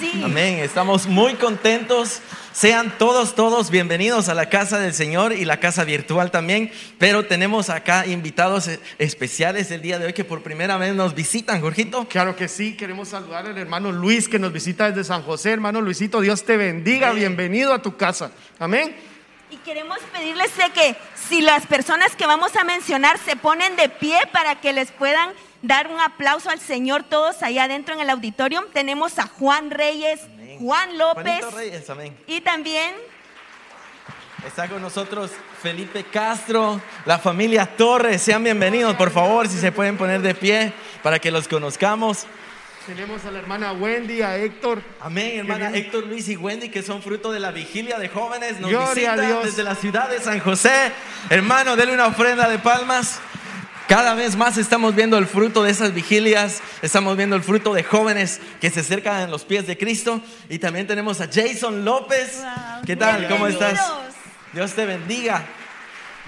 sí. Amén. Estamos muy contentos. Sean todos, todos bienvenidos a la casa del Señor y la casa virtual también. Pero tenemos acá invitados e- especiales el día de hoy que por primera vez nos visitan, Jorgito. Claro que sí, queremos saludar al hermano Luis que nos visita desde San José. Hermano Luisito, Dios te bendiga, bienvenido a tu casa. Amén. Y queremos pedirles que si las personas que vamos a mencionar se ponen de pie para que les puedan dar un aplauso al Señor todos allá adentro en el auditorio. Tenemos a Juan Reyes, Amén. Juan López Juanito Reyes, amén. y también Está con nosotros Felipe Castro, la familia Torres. Sean bienvenidos, por favor, si se pueden poner de pie para que los conozcamos. Tenemos a la hermana Wendy, a Héctor. Amén, hermana. Héctor Luis y Wendy, que son fruto de la vigilia de jóvenes, nos Gloria a visitan Dios. desde la ciudad de San José. Hermano, denle una ofrenda de palmas. Cada vez más estamos viendo el fruto de esas vigilias, estamos viendo el fruto de jóvenes que se acercan a los pies de Cristo. Y también tenemos a Jason López. Wow. ¿Qué tal? ¿Cómo estás? Dios te bendiga.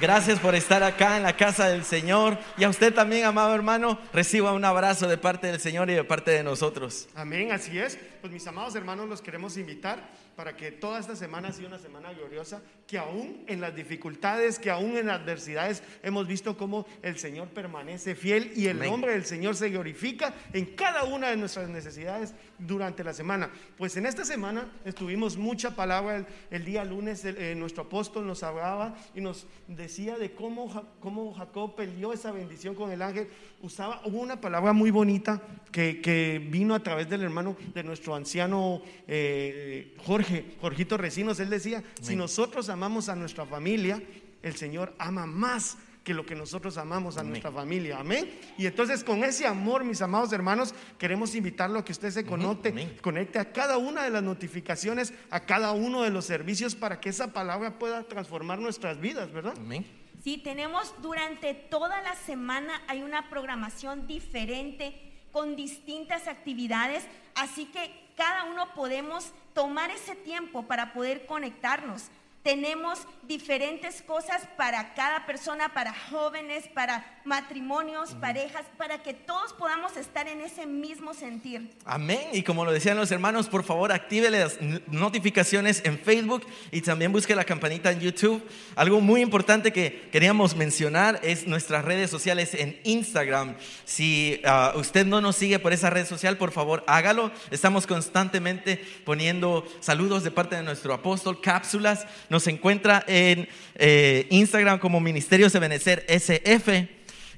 Gracias por estar acá en la casa del Señor. Y a usted también, amado hermano, reciba un abrazo de parte del Señor y de parte de nosotros. Amén, así es. Pues mis amados hermanos, los queremos invitar para que toda esta semana ha sido una semana gloriosa, que aún en las dificultades, que aún en las adversidades, hemos visto cómo el Señor permanece fiel y el Amén. nombre del Señor se glorifica en cada una de nuestras necesidades durante la semana. Pues en esta semana estuvimos mucha palabra el, el día lunes, el- eh, nuestro apóstol nos hablaba y nos decía de cómo, cómo Jacob peleó esa bendición con el ángel. Usaba, hubo una palabra muy bonita que, que vino a través del hermano de nuestro anciano eh, Jorge, Jorgito Recinos. Él decía, si nosotros amamos a nuestra familia, el Señor ama más que lo que nosotros amamos a nuestra familia. Amén. Y entonces con ese amor, mis amados hermanos, queremos invitarlo a que usted se conecte, amén. conecte a cada una de las notificaciones, a cada uno de los servicios para que esa palabra pueda transformar nuestras vidas, ¿verdad? Amén. Sí, tenemos durante toda la semana hay una programación diferente con distintas actividades, así que cada uno podemos tomar ese tiempo para poder conectarnos. Tenemos diferentes cosas para cada persona, para jóvenes, para matrimonios, parejas, para que todos podamos estar en ese mismo sentir. Amén. Y como lo decían los hermanos, por favor, active las notificaciones en Facebook y también busque la campanita en YouTube. Algo muy importante que queríamos mencionar es nuestras redes sociales en Instagram. Si ah, usted no nos sigue por esa red social, por favor, hágalo. Estamos constantemente poniendo saludos de parte de nuestro apóstol, cápsulas. Nos encuentra en eh, Instagram como Ministerios de Benecer SF.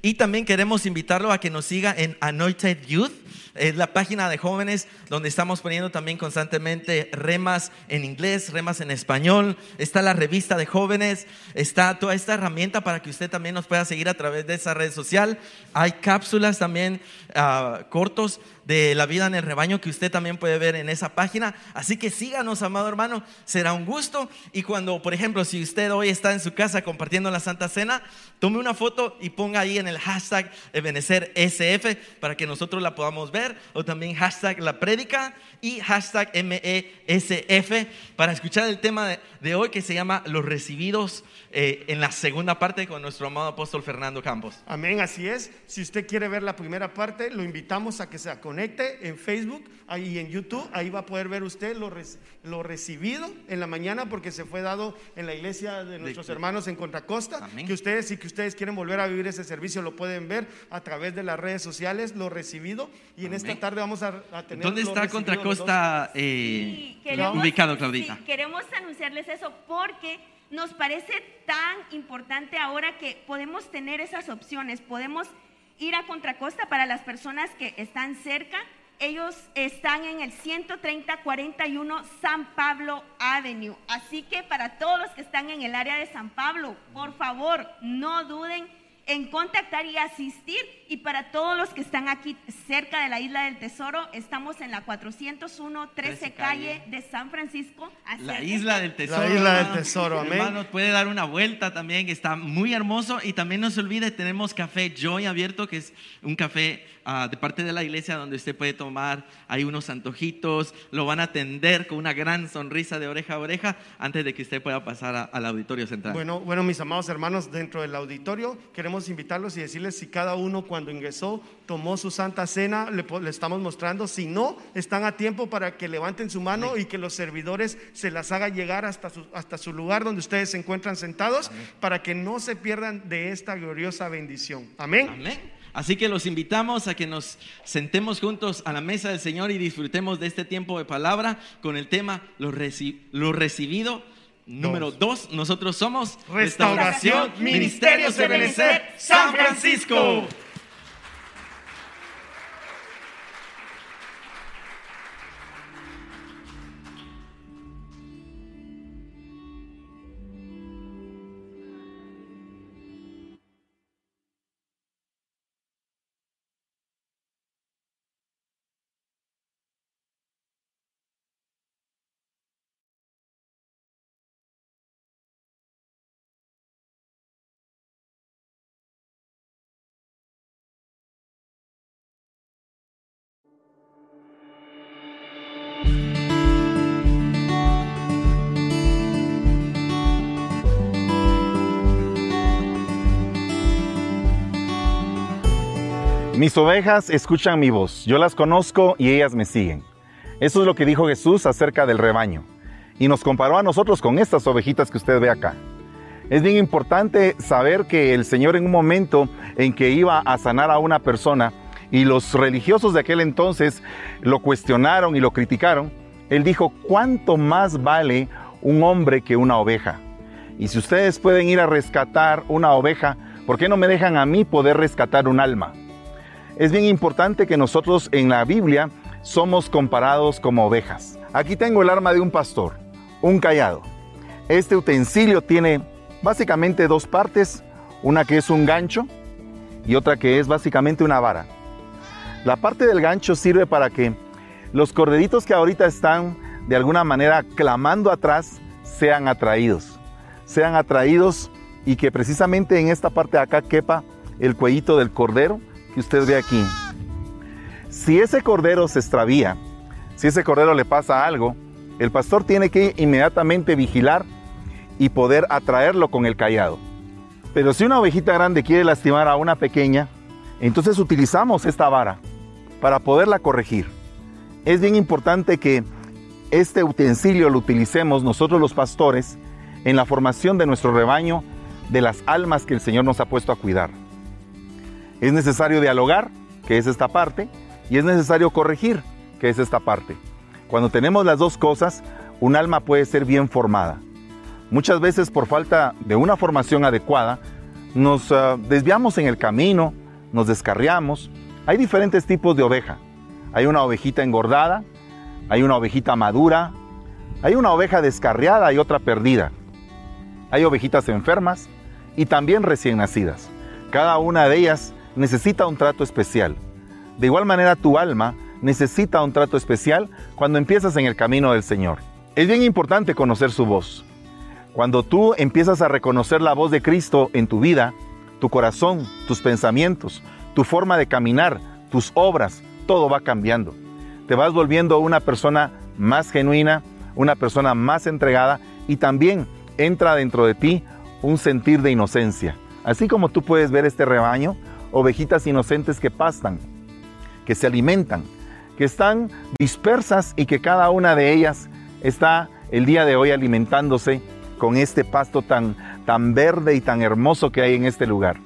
Y también queremos invitarlo a que nos siga en Anointed Youth. Es la página de jóvenes donde estamos poniendo también constantemente remas en inglés, remas en español. Está la revista de jóvenes, está toda esta herramienta para que usted también nos pueda seguir a través de esa red social. Hay cápsulas también ah, cortos de la vida en el rebaño que usted también puede ver en esa página. Así que síganos, amado hermano, será un gusto. Y cuando, por ejemplo, si usted hoy está en su casa compartiendo la Santa Cena, tome una foto y ponga ahí en el hashtag SF para que nosotros la podamos ver. O también hashtag la prédica y hashtag MESF para escuchar el tema de, de hoy que se llama Los recibidos eh, en la segunda parte con nuestro amado apóstol Fernando Campos. Amén, así es. Si usted quiere ver la primera parte, lo invitamos a que se conecte en Facebook y en YouTube. Ahí va a poder ver usted lo, lo recibido en la mañana porque se fue dado en la iglesia de nuestros de- hermanos en Contracosta. Amén. Que ustedes, si que ustedes quieren volver a vivir ese servicio, lo pueden ver a través de las redes sociales, lo recibido. Y en esta tarde vamos a, a tener. ¿Dónde está recibido Contra los dos. Costa? eh, Sí, ubicado, Claudita? sí, queremos anunciarles eso porque nos parece tan importante ahora que podemos tener esas opciones. Podemos ir a Contracosta para las personas que están cerca. Ellos están en el 13041 San Pablo Avenue. Así que para todos los que están en el área de San Pablo, por favor, no duden en contactar y asistir. Y para todos los que están aquí cerca de la Isla del Tesoro, estamos en la 401 13 13 calle de San Francisco. La Acérquense. isla del tesoro. La isla del tesoro, amén. Hermanos, puede dar una vuelta también, que está muy hermoso. Y también no se olvide, tenemos café Joy abierto, que es un café ah, de parte de la iglesia donde usted puede tomar, hay unos antojitos, lo van a atender con una gran sonrisa de oreja a oreja antes de que usted pueda pasar a- al auditorio central. Bueno, bueno, mis amados hermanos, dentro del auditorio queremos invitarlos y decirles si cada uno cuando ingresó tomó su santa cena, le estamos mostrando. Si no, están a tiempo para que levanten su mano y que los servidores se las haga llegar hasta su, hasta su lugar donde ustedes se encuentran sentados para que no se pierdan de esta gloriosa bendición. Amén. Amén. Así que los invitamos a que nos sentemos juntos a la mesa del Señor y disfrutemos de este tiempo de palabra con el tema lo, reci- lo recibido. Número dos, nosotros somos Restauración Ministerios Ebenezer San Francisco. Mis ovejas escuchan mi voz, yo las conozco y ellas me siguen. Eso es lo que dijo Jesús acerca del rebaño. Y nos comparó a nosotros con estas ovejitas que usted ve acá. Es bien importante saber que el Señor en un momento en que iba a sanar a una persona y los religiosos de aquel entonces lo cuestionaron y lo criticaron, Él dijo, ¿cuánto más vale un hombre que una oveja? Y si ustedes pueden ir a rescatar una oveja, ¿por qué no me dejan a mí poder rescatar un alma? Es bien importante que nosotros en la Biblia somos comparados como ovejas. Aquí tengo el arma de un pastor, un callado. Este utensilio tiene básicamente dos partes, una que es un gancho y otra que es básicamente una vara. La parte del gancho sirve para que los corderitos que ahorita están de alguna manera clamando atrás sean atraídos. Sean atraídos y que precisamente en esta parte de acá quepa el cuellito del cordero que usted ve aquí. Si ese cordero se extravía, si ese cordero le pasa algo, el pastor tiene que inmediatamente vigilar y poder atraerlo con el callado. Pero si una ovejita grande quiere lastimar a una pequeña, entonces utilizamos esta vara para poderla corregir. Es bien importante que este utensilio lo utilicemos nosotros los pastores en la formación de nuestro rebaño, de las almas que el Señor nos ha puesto a cuidar. Es necesario dialogar, que es esta parte, y es necesario corregir, que es esta parte. Cuando tenemos las dos cosas, un alma puede ser bien formada. Muchas veces por falta de una formación adecuada, nos uh, desviamos en el camino, nos descarriamos. Hay diferentes tipos de oveja. Hay una ovejita engordada, hay una ovejita madura, hay una oveja descarriada y otra perdida. Hay ovejitas enfermas y también recién nacidas. Cada una de ellas necesita un trato especial. De igual manera tu alma necesita un trato especial cuando empiezas en el camino del Señor. Es bien importante conocer su voz. Cuando tú empiezas a reconocer la voz de Cristo en tu vida, tu corazón, tus pensamientos, tu forma de caminar, tus obras, todo va cambiando. Te vas volviendo una persona más genuina, una persona más entregada y también entra dentro de ti un sentir de inocencia. Así como tú puedes ver este rebaño, ovejitas inocentes que pastan, que se alimentan, que están dispersas y que cada una de ellas está el día de hoy alimentándose con este pasto tan, tan verde y tan hermoso que hay en este lugar.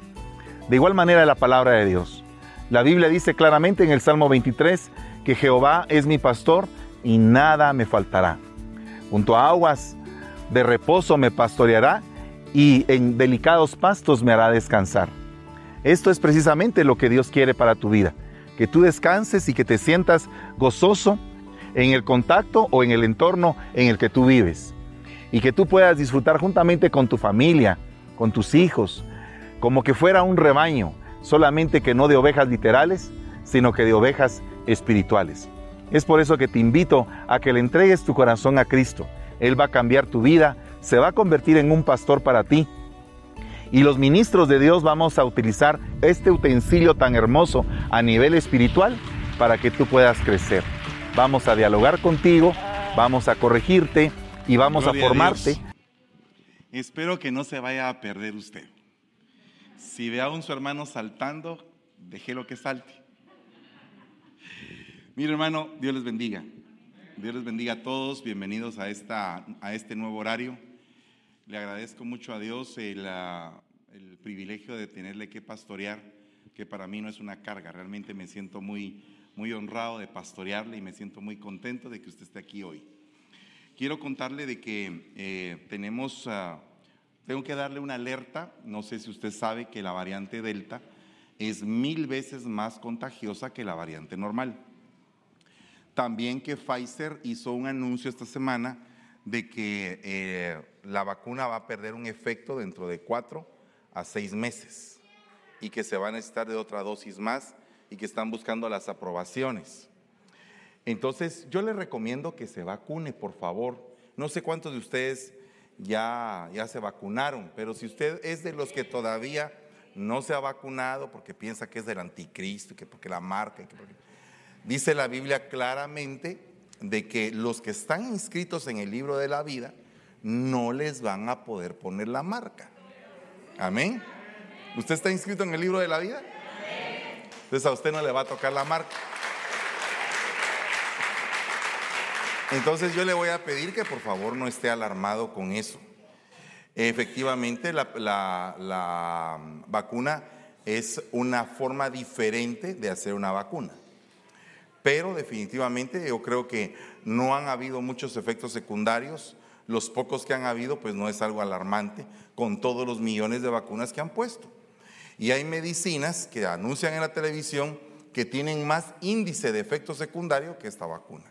De igual manera la palabra de Dios. La Biblia dice claramente en el Salmo 23 que Jehová es mi pastor y nada me faltará. Junto a aguas de reposo me pastoreará y en delicados pastos me hará descansar. Esto es precisamente lo que Dios quiere para tu vida, que tú descanses y que te sientas gozoso en el contacto o en el entorno en el que tú vives y que tú puedas disfrutar juntamente con tu familia, con tus hijos, como que fuera un rebaño, solamente que no de ovejas literales, sino que de ovejas espirituales. Es por eso que te invito a que le entregues tu corazón a Cristo. Él va a cambiar tu vida, se va a convertir en un pastor para ti. Y los ministros de Dios vamos a utilizar este utensilio tan hermoso a nivel espiritual para que tú puedas crecer. Vamos a dialogar contigo, vamos a corregirte y vamos Gloria a formarte. Espero que no se vaya a perder usted. Si ve a un su hermano saltando, déjelo que salte. Mire hermano, Dios les bendiga. Dios les bendiga a todos. Bienvenidos a, esta, a este nuevo horario. Le agradezco mucho a Dios el, ah, el privilegio de tenerle que pastorear, que para mí no es una carga. Realmente me siento muy, muy honrado de pastorearle y me siento muy contento de que usted esté aquí hoy. Quiero contarle de que eh, tenemos, ah, tengo que darle una alerta. No sé si usted sabe que la variante Delta es mil veces más contagiosa que la variante normal. También que Pfizer hizo un anuncio esta semana de que eh, la vacuna va a perder un efecto dentro de cuatro a seis meses y que se va a necesitar de otra dosis más y que están buscando las aprobaciones. Entonces, yo le recomiendo que se vacune, por favor. No sé cuántos de ustedes ya, ya se vacunaron, pero si usted es de los que todavía no se ha vacunado porque piensa que es del anticristo, que porque la marca, dice la Biblia claramente de que los que están inscritos en el libro de la vida no les van a poder poner la marca. Amén. ¿Usted está inscrito en el libro de la vida? Entonces a usted no le va a tocar la marca. Entonces yo le voy a pedir que por favor no esté alarmado con eso. Efectivamente, la, la vacuna es una forma diferente de hacer una vacuna pero definitivamente yo creo que no han habido muchos efectos secundarios. Los pocos que han habido, pues no es algo alarmante con todos los millones de vacunas que han puesto. Y hay medicinas que anuncian en la televisión que tienen más índice de efecto secundario que esta vacuna.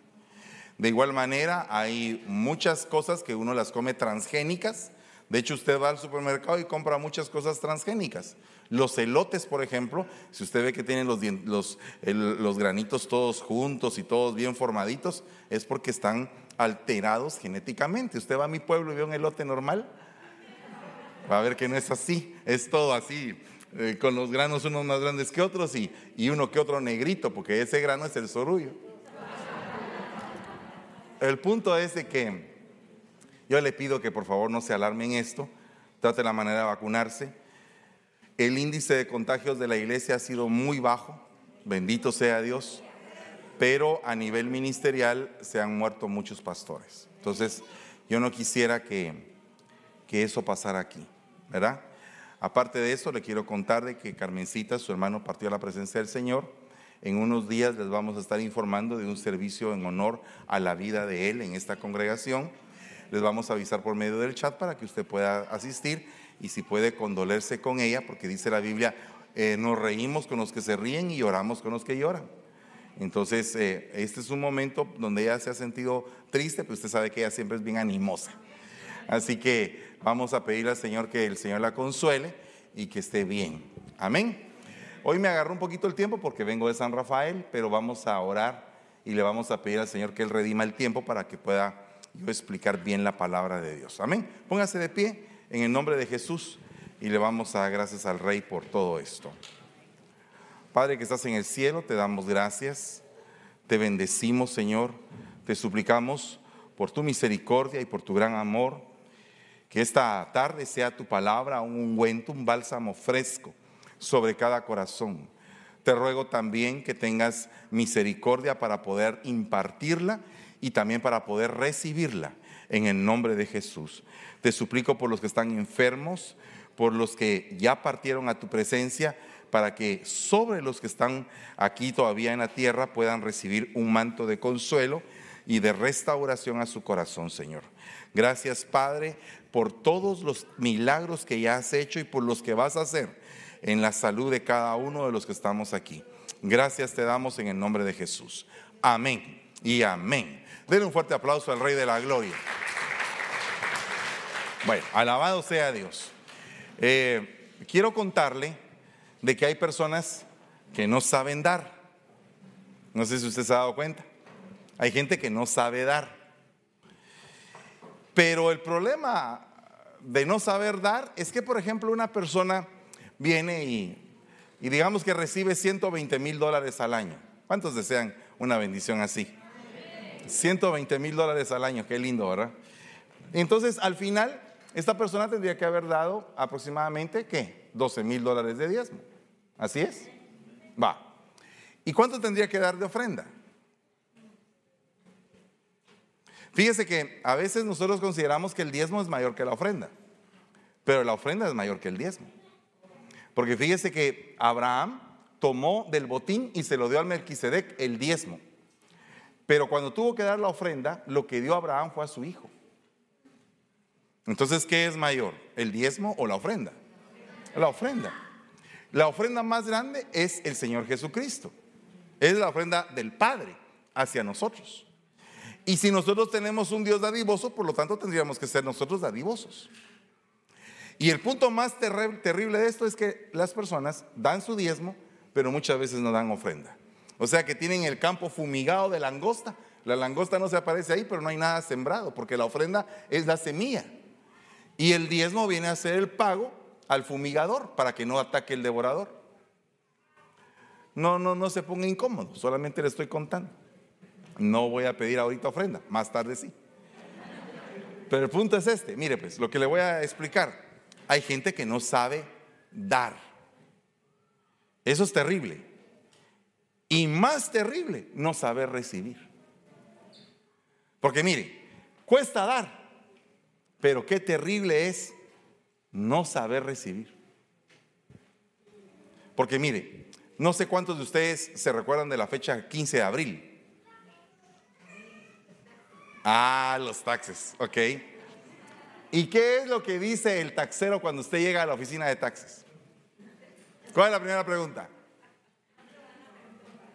De igual manera, hay muchas cosas que uno las come transgénicas. De hecho, usted va al supermercado y compra muchas cosas transgénicas. Los elotes, por ejemplo, si usted ve que tienen los, los, los granitos todos juntos y todos bien formaditos, es porque están alterados genéticamente. Usted va a mi pueblo y ve un elote normal, va a ver que no es así, es todo así, eh, con los granos unos más grandes que otros y, y uno que otro negrito, porque ese grano es el sorullo. El punto es de que yo le pido que por favor no se alarmen esto, trate la manera de vacunarse el índice de contagios de la iglesia ha sido muy bajo, bendito sea Dios, pero a nivel ministerial se han muerto muchos pastores. Entonces, yo no quisiera que, que eso pasara aquí, ¿verdad? Aparte de eso, le quiero contar de que Carmencita, su hermano, partió a la presencia del Señor. En unos días les vamos a estar informando de un servicio en honor a la vida de él en esta congregación. Les vamos a avisar por medio del chat para que usted pueda asistir y si puede condolerse con ella, porque dice la Biblia, eh, nos reímos con los que se ríen y lloramos con los que lloran. Entonces, eh, este es un momento donde ella se ha sentido triste, pero usted sabe que ella siempre es bien animosa. Así que vamos a pedirle al Señor que el Señor la consuele y que esté bien. Amén. Hoy me agarró un poquito el tiempo porque vengo de San Rafael, pero vamos a orar y le vamos a pedir al Señor que Él redima el tiempo para que pueda yo explicar bien la palabra de Dios. Amén. Póngase de pie en el nombre de Jesús y le vamos a dar gracias al Rey por todo esto. Padre que estás en el cielo, te damos gracias, te bendecimos Señor, te suplicamos por tu misericordia y por tu gran amor, que esta tarde sea tu palabra un ungüento, un bálsamo fresco sobre cada corazón. Te ruego también que tengas misericordia para poder impartirla y también para poder recibirla en el nombre de Jesús. Te suplico por los que están enfermos, por los que ya partieron a tu presencia, para que sobre los que están aquí todavía en la tierra puedan recibir un manto de consuelo y de restauración a su corazón, Señor. Gracias, Padre, por todos los milagros que ya has hecho y por los que vas a hacer en la salud de cada uno de los que estamos aquí. Gracias te damos en el nombre de Jesús. Amén y amén. Denle un fuerte aplauso al Rey de la Gloria. Bueno, alabado sea Dios. Eh, quiero contarle de que hay personas que no saben dar. No sé si usted se ha dado cuenta. Hay gente que no sabe dar. Pero el problema de no saber dar es que, por ejemplo, una persona viene y, y digamos que recibe 120 mil dólares al año. ¿Cuántos desean una bendición así? 120 mil dólares al año, qué lindo, ¿verdad? Entonces, al final, esta persona tendría que haber dado aproximadamente, ¿qué? 12 mil dólares de diezmo. ¿Así es? Va. ¿Y cuánto tendría que dar de ofrenda? Fíjese que a veces nosotros consideramos que el diezmo es mayor que la ofrenda, pero la ofrenda es mayor que el diezmo. Porque fíjese que Abraham tomó del botín y se lo dio al Melquisedec el diezmo. Pero cuando tuvo que dar la ofrenda, lo que dio Abraham fue a su hijo. Entonces, ¿qué es mayor? ¿El diezmo o la ofrenda? La ofrenda. La ofrenda más grande es el Señor Jesucristo. Es la ofrenda del Padre hacia nosotros. Y si nosotros tenemos un Dios dadivoso, por lo tanto tendríamos que ser nosotros dadivosos. Y el punto más terrible de esto es que las personas dan su diezmo, pero muchas veces no dan ofrenda. O sea que tienen el campo fumigado de langosta. La langosta no se aparece ahí, pero no hay nada sembrado, porque la ofrenda es la semilla. Y el diezmo viene a ser el pago al fumigador para que no ataque el devorador. No, no, no se ponga incómodo, solamente le estoy contando. No voy a pedir ahorita ofrenda, más tarde sí. Pero el punto es este, mire pues, lo que le voy a explicar. Hay gente que no sabe dar. Eso es terrible. Y más terrible, no saber recibir. Porque mire, cuesta dar, pero qué terrible es no saber recibir. Porque mire, no sé cuántos de ustedes se recuerdan de la fecha 15 de abril. Ah, los taxes, ok. ¿Y qué es lo que dice el taxero cuando usted llega a la oficina de taxes? ¿Cuál es la primera pregunta?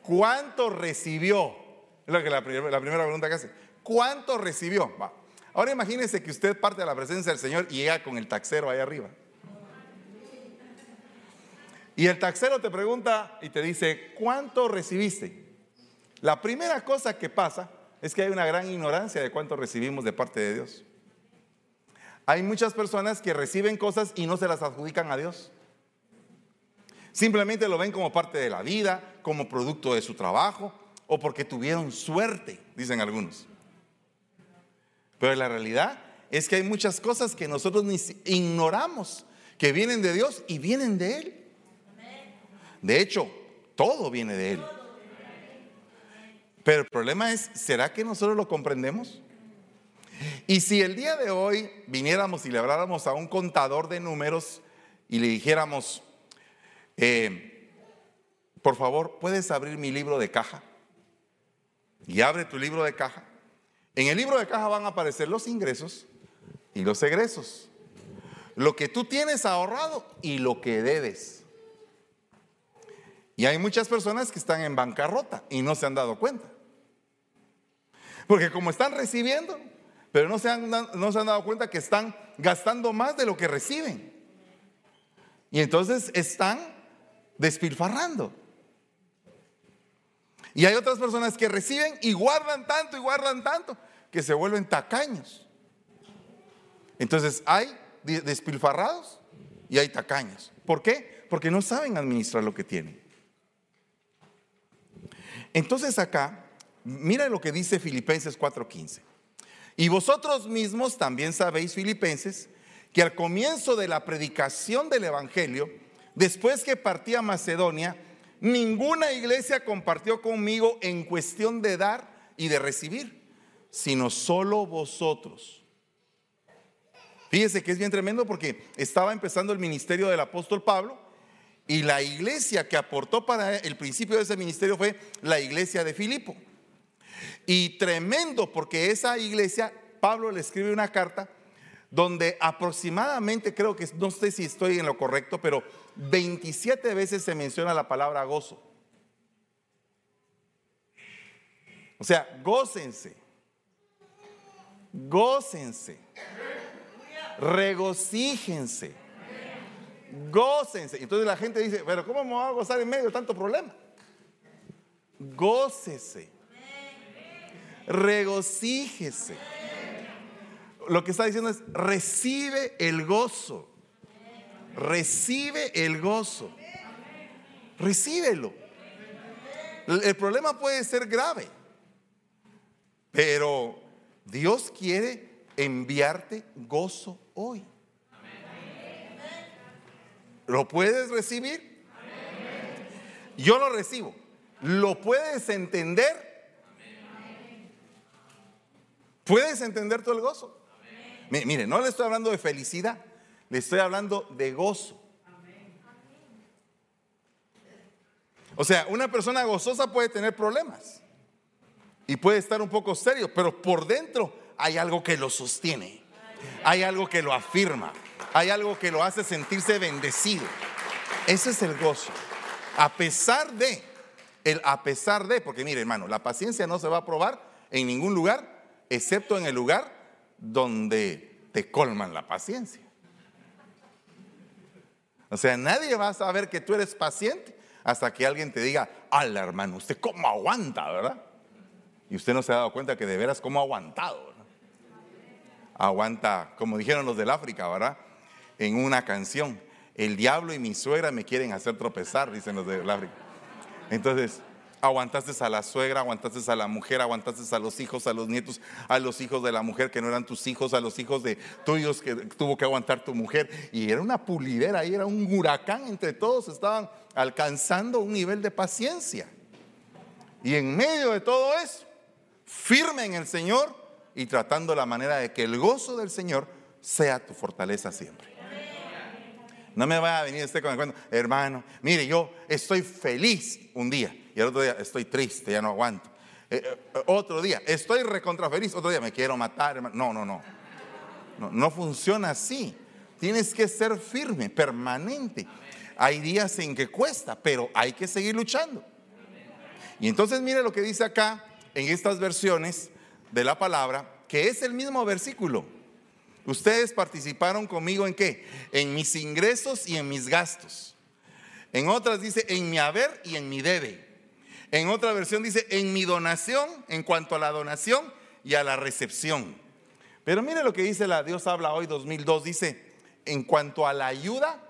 ¿Cuánto recibió? Es lo que la, primera pregunta que hace. ¿Cuánto recibió? Ahora imagínese que usted parte de la presencia del Señor y llega con el taxero ahí arriba. Y el taxero te pregunta y te dice, ¿cuánto recibiste? La primera cosa que pasa es que hay una gran ignorancia de cuánto recibimos de parte de Dios. Hay muchas personas que reciben cosas y no se las adjudican a Dios. Simplemente lo ven como parte de la vida, como producto de su trabajo o porque tuvieron suerte, dicen algunos. Pero la realidad es que hay muchas cosas que nosotros ignoramos, que vienen de Dios y vienen de Él. De hecho, todo viene de Él. Pero el problema es, ¿será que nosotros lo comprendemos? Y si el día de hoy viniéramos y le habláramos a un contador de números y le dijéramos, eh, por favor, ¿puedes abrir mi libro de caja? Y abre tu libro de caja. En el libro de caja van a aparecer los ingresos y los egresos. Lo que tú tienes ahorrado y lo que debes. Y hay muchas personas que están en bancarrota y no se han dado cuenta. Porque como están recibiendo, pero no se han, no se han dado cuenta que están gastando más de lo que reciben. Y entonces están despilfarrando. Y hay otras personas que reciben y guardan tanto y guardan tanto que se vuelven tacaños. Entonces hay despilfarrados y hay tacaños. ¿Por qué? Porque no saben administrar lo que tienen. Entonces acá, mira lo que dice Filipenses 4:15. Y vosotros mismos también sabéis, Filipenses, que al comienzo de la predicación del Evangelio, después que partí a Macedonia, Ninguna iglesia compartió conmigo en cuestión de dar y de recibir, sino solo vosotros. Fíjese que es bien tremendo porque estaba empezando el ministerio del apóstol Pablo y la iglesia que aportó para el principio de ese ministerio fue la iglesia de Filipo. Y tremendo porque esa iglesia, Pablo le escribe una carta donde aproximadamente, creo que no sé si estoy en lo correcto, pero 27 veces se menciona la palabra gozo. O sea, gócense. Gócense. Regocíjense. Gócense. Entonces la gente dice, pero ¿cómo me voy a gozar en medio de tanto problema? Gócese. Regocíjese. Lo que está diciendo es, recibe el gozo. Recibe el gozo. Recíbelo. El problema puede ser grave, pero Dios quiere enviarte gozo hoy. ¿Lo puedes recibir? Yo lo recibo. ¿Lo puedes entender? ¿Puedes entender todo el gozo? Mire, no le estoy hablando de felicidad, le estoy hablando de gozo. O sea, una persona gozosa puede tener problemas y puede estar un poco serio, pero por dentro hay algo que lo sostiene, hay algo que lo afirma, hay algo que lo hace sentirse bendecido. Ese es el gozo. A pesar de, el a pesar de, porque mire hermano, la paciencia no se va a probar en ningún lugar, excepto en el lugar donde te colman la paciencia. O sea, nadie va a saber que tú eres paciente hasta que alguien te diga, ala hermano, usted cómo aguanta, ¿verdad? Y usted no se ha dado cuenta que de veras cómo ha aguantado. Aguanta, como dijeron los del África, ¿verdad? En una canción, el diablo y mi suegra me quieren hacer tropezar, dicen los del África. Entonces, aguantaste a la suegra, aguantaste a la mujer, aguantaste a los hijos, a los nietos, a los hijos de la mujer que no eran tus hijos, a los hijos de tuyos que tuvo que aguantar tu mujer. Y era una pulidera ahí, era un huracán entre todos, estaban alcanzando un nivel de paciencia. Y en medio de todo eso, firme en el Señor y tratando la manera de que el gozo del Señor sea tu fortaleza siempre. No me vaya a venir usted con el cuento, hermano, mire, yo estoy feliz un día y el otro día estoy triste, ya no aguanto. Eh, eh, otro día estoy recontra feliz, otro día me quiero matar. No, no, no, no. No funciona así. Tienes que ser firme, permanente. Hay días en que cuesta, pero hay que seguir luchando. Y entonces mire lo que dice acá en estas versiones de la palabra, que es el mismo versículo. Ustedes participaron conmigo en qué? En mis ingresos y en mis gastos. En otras dice en mi haber y en mi debe. En otra versión dice en mi donación, en cuanto a la donación y a la recepción. Pero mire lo que dice la Dios habla hoy 2002, dice en cuanto a la ayuda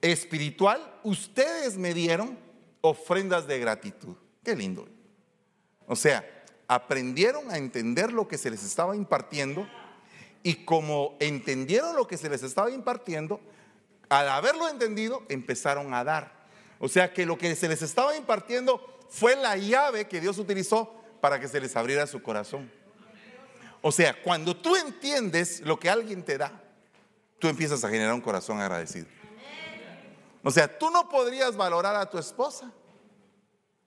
espiritual, ustedes me dieron ofrendas de gratitud. Qué lindo. O sea, aprendieron a entender lo que se les estaba impartiendo y como entendieron lo que se les estaba impartiendo, al haberlo entendido, empezaron a dar. O sea que lo que se les estaba impartiendo fue la llave que Dios utilizó para que se les abriera su corazón. O sea, cuando tú entiendes lo que alguien te da, tú empiezas a generar un corazón agradecido. O sea, tú no podrías valorar a tu esposa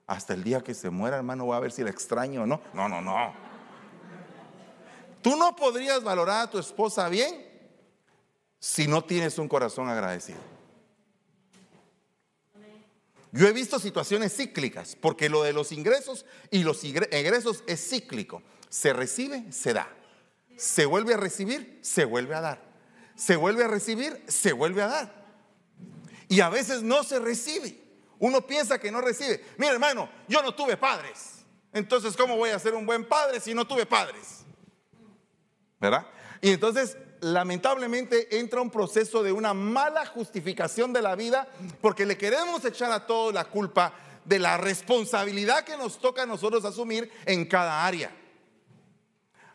hasta el día que se muera, hermano, voy a ver si la extraño o no. No, no, no. Tú no podrías valorar a tu esposa bien si no tienes un corazón agradecido. Yo he visto situaciones cíclicas, porque lo de los ingresos y los ingresos es cíclico. Se recibe, se da. Se vuelve a recibir, se vuelve a dar. Se vuelve a recibir, se vuelve a dar. Y a veces no se recibe. Uno piensa que no recibe. Mira, hermano, yo no tuve padres. Entonces, ¿cómo voy a ser un buen padre si no tuve padres? ¿Verdad? Y entonces, lamentablemente, entra un proceso de una mala justificación de la vida porque le queremos echar a todos la culpa de la responsabilidad que nos toca a nosotros asumir en cada área.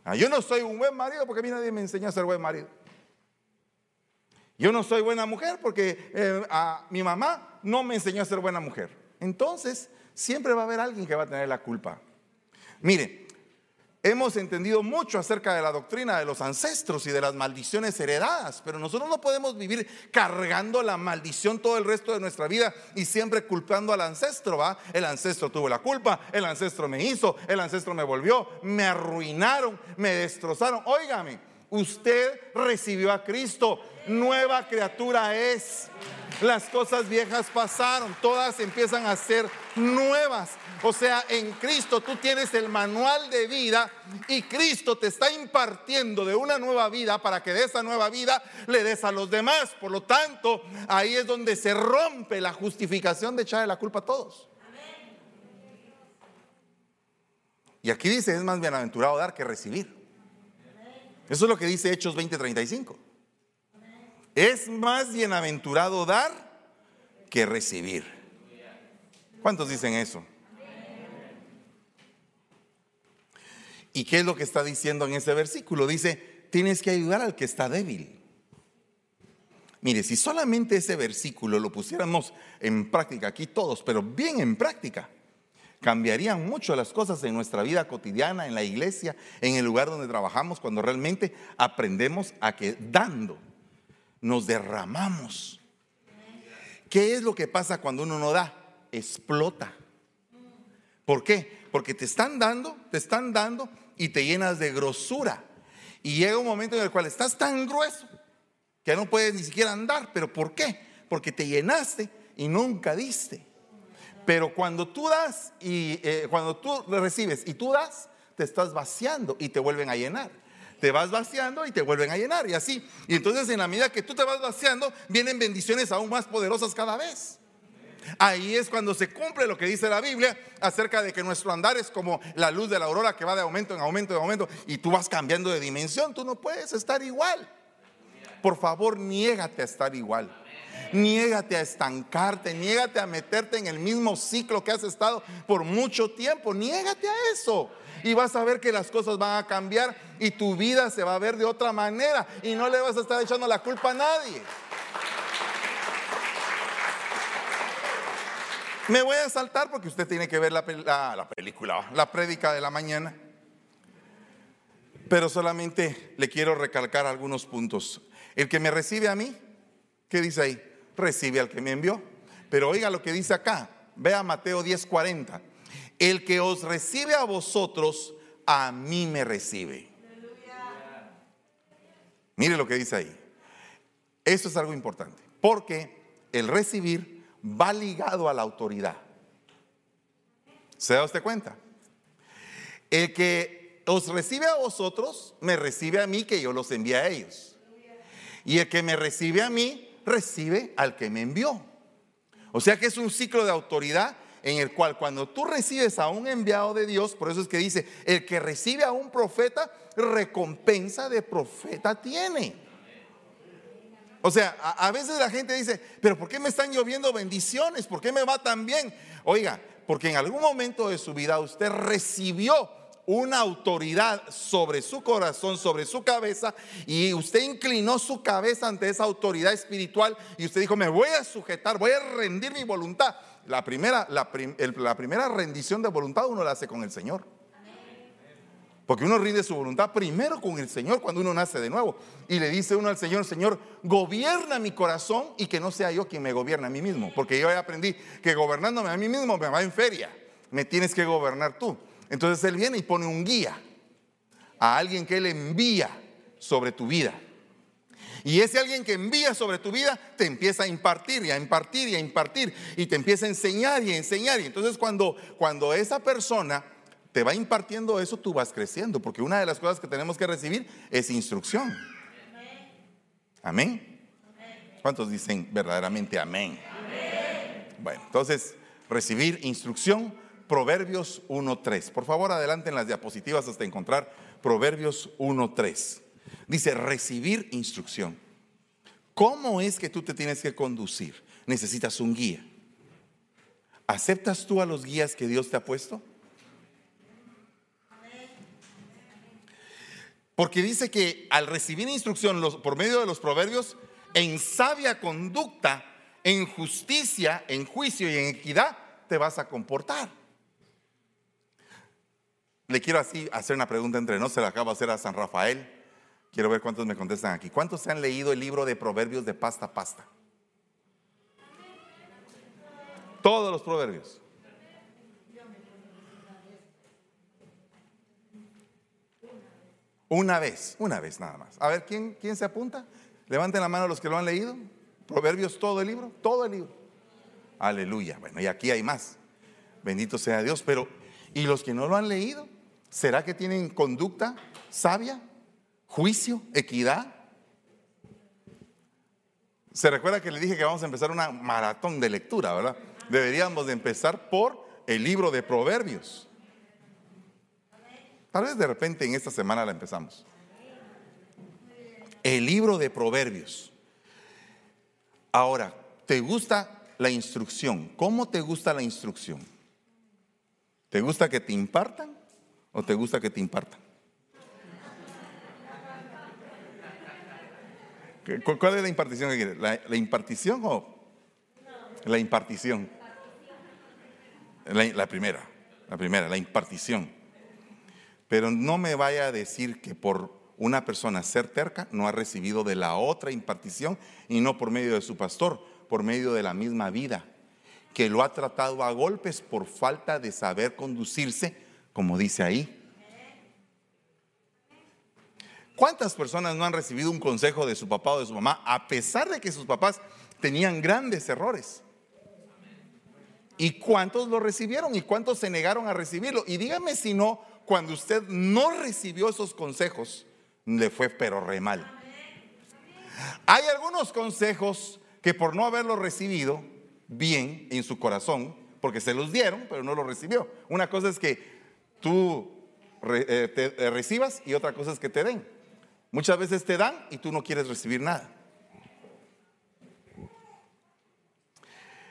Ah, yo no soy un buen marido porque a mí nadie me enseñó a ser buen marido. Yo no soy buena mujer porque eh, a mi mamá no me enseñó a ser buena mujer. Entonces, siempre va a haber alguien que va a tener la culpa. Mire, hemos entendido mucho acerca de la doctrina de los ancestros y de las maldiciones heredadas, pero nosotros no podemos vivir cargando la maldición todo el resto de nuestra vida y siempre culpando al ancestro, ¿va? El ancestro tuvo la culpa, el ancestro me hizo, el ancestro me volvió, me arruinaron, me destrozaron. Óigame, usted recibió a Cristo, nueva criatura es. Las cosas viejas pasaron, todas empiezan a ser nuevas. O sea, en Cristo tú tienes el manual de vida y Cristo te está impartiendo de una nueva vida para que de esa nueva vida le des a los demás. Por lo tanto, ahí es donde se rompe la justificación de echarle la culpa a todos. Y aquí dice, es más bienaventurado dar que recibir. Eso es lo que dice Hechos 20:35. Es más bienaventurado dar que recibir. ¿Cuántos dicen eso? ¿Y qué es lo que está diciendo en ese versículo? Dice, tienes que ayudar al que está débil. Mire, si solamente ese versículo lo pusiéramos en práctica, aquí todos, pero bien en práctica, cambiarían mucho las cosas en nuestra vida cotidiana, en la iglesia, en el lugar donde trabajamos, cuando realmente aprendemos a que dando nos derramamos. ¿Qué es lo que pasa cuando uno no da? Explota. ¿Por qué? Porque te están dando, te están dando y te llenas de grosura. Y llega un momento en el cual estás tan grueso que no puedes ni siquiera andar. ¿Pero por qué? Porque te llenaste y nunca diste. Pero cuando tú das y eh, cuando tú recibes y tú das, te estás vaciando y te vuelven a llenar. Te vas vaciando y te vuelven a llenar y así. Y entonces en la medida que tú te vas vaciando, vienen bendiciones aún más poderosas cada vez. Ahí es cuando se cumple lo que dice la Biblia acerca de que nuestro andar es como la luz de la aurora que va de aumento en aumento en aumento y tú vas cambiando de dimensión, tú no puedes estar igual. Por favor, niégate a estar igual. Niégate a estancarte, niégate a meterte en el mismo ciclo que has estado por mucho tiempo. Niégate a eso. Y vas a ver que las cosas van a cambiar y tu vida se va a ver de otra manera y no le vas a estar echando la culpa a nadie. Me voy a saltar porque usted tiene que ver la, la, película, la prédica de la mañana. Pero solamente le quiero recalcar algunos puntos. El que me recibe a mí, ¿qué dice ahí? Recibe al que me envió. Pero oiga lo que dice acá. Vea Mateo 10:40. El que os recibe a vosotros, a mí me recibe. Mire lo que dice ahí. Esto es algo importante. Porque el recibir va ligado a la autoridad. ¿Se da usted cuenta? El que os recibe a vosotros, me recibe a mí que yo los envíe a ellos. Y el que me recibe a mí, recibe al que me envió. O sea que es un ciclo de autoridad en el cual cuando tú recibes a un enviado de Dios, por eso es que dice, el que recibe a un profeta, recompensa de profeta tiene. O sea, a, veces la gente dice, pero ¿por qué me están lloviendo bendiciones? ¿Por qué me va tan bien? Oiga, porque en algún momento de su vida usted recibió una autoridad sobre su corazón, sobre su cabeza, y usted inclinó su cabeza ante esa autoridad espiritual y usted dijo, me voy a sujetar, voy a rendir mi voluntad. La primera, la, primera rendición de voluntad uno la hace con el Señor. Porque uno rinde su voluntad primero con el Señor cuando uno nace de nuevo. Y le dice uno al Señor, Señor, gobierna mi corazón y que no sea yo quien me gobierne a mí mismo. Porque yo ya aprendí que gobernándome a mí mismo me va en feria. Me tienes que gobernar tú. Entonces Él viene y pone un guía a alguien que Él envía sobre tu vida. Y ese alguien que envía sobre tu vida te empieza a impartir y a impartir y a impartir y te empieza a enseñar y a enseñar. Y entonces cuando, cuando esa persona te va impartiendo eso, tú vas creciendo, porque una de las cosas que tenemos que recibir es instrucción. Amén. ¿Cuántos dicen verdaderamente amén? Bueno, entonces, recibir instrucción, Proverbios 1.3. Por favor, adelanten las diapositivas hasta encontrar Proverbios 1.3. Dice, recibir instrucción. ¿Cómo es que tú te tienes que conducir? Necesitas un guía. ¿Aceptas tú a los guías que Dios te ha puesto? Porque dice que al recibir instrucción por medio de los proverbios, en sabia conducta, en justicia, en juicio y en equidad, te vas a comportar. Le quiero así hacer una pregunta entre no, se la acabo de hacer a San Rafael. Quiero ver cuántos me contestan aquí. ¿Cuántos se han leído el libro de proverbios de pasta a pasta? Todos los proverbios. Una vez, una vez nada más. A ver, ¿quién, quién se apunta? Levanten la mano los que lo han leído. Proverbios, todo el libro, todo el libro. Aleluya. Bueno, y aquí hay más. Bendito sea Dios. Pero, ¿y los que no lo han leído? ¿Será que tienen conducta sabia? ¿Juicio? ¿Equidad? Se recuerda que le dije que vamos a empezar una maratón de lectura, ¿verdad? Deberíamos de empezar por el libro de Proverbios. Tal vez de repente en esta semana la empezamos. El libro de Proverbios. Ahora, ¿te gusta la instrucción? ¿Cómo te gusta la instrucción? ¿Te gusta que te impartan o te gusta que te impartan? ¿Cuál es la impartición que quiere? ¿La, impartición o la impartición? La primera, la primera, la impartición. Pero no me vaya a decir que por una persona ser terca no ha recibido de la otra impartición y no por medio de su pastor, por medio de la misma vida, que lo ha tratado a golpes por falta de saber conducirse, como dice ahí. ¿Cuántas personas no han recibido un consejo de su papá o de su mamá a pesar de que sus papás tenían grandes errores? ¿Y cuántos lo recibieron y cuántos se negaron a recibirlo? Y dígame si no, cuando usted no recibió esos consejos, le fue pero re mal. Hay algunos consejos que por no haberlo recibido bien en su corazón, porque se los dieron, pero no lo recibió. Una cosa es que tú eh, te, eh, recibas y otra cosa es que te den. Muchas veces te dan y tú no quieres recibir nada.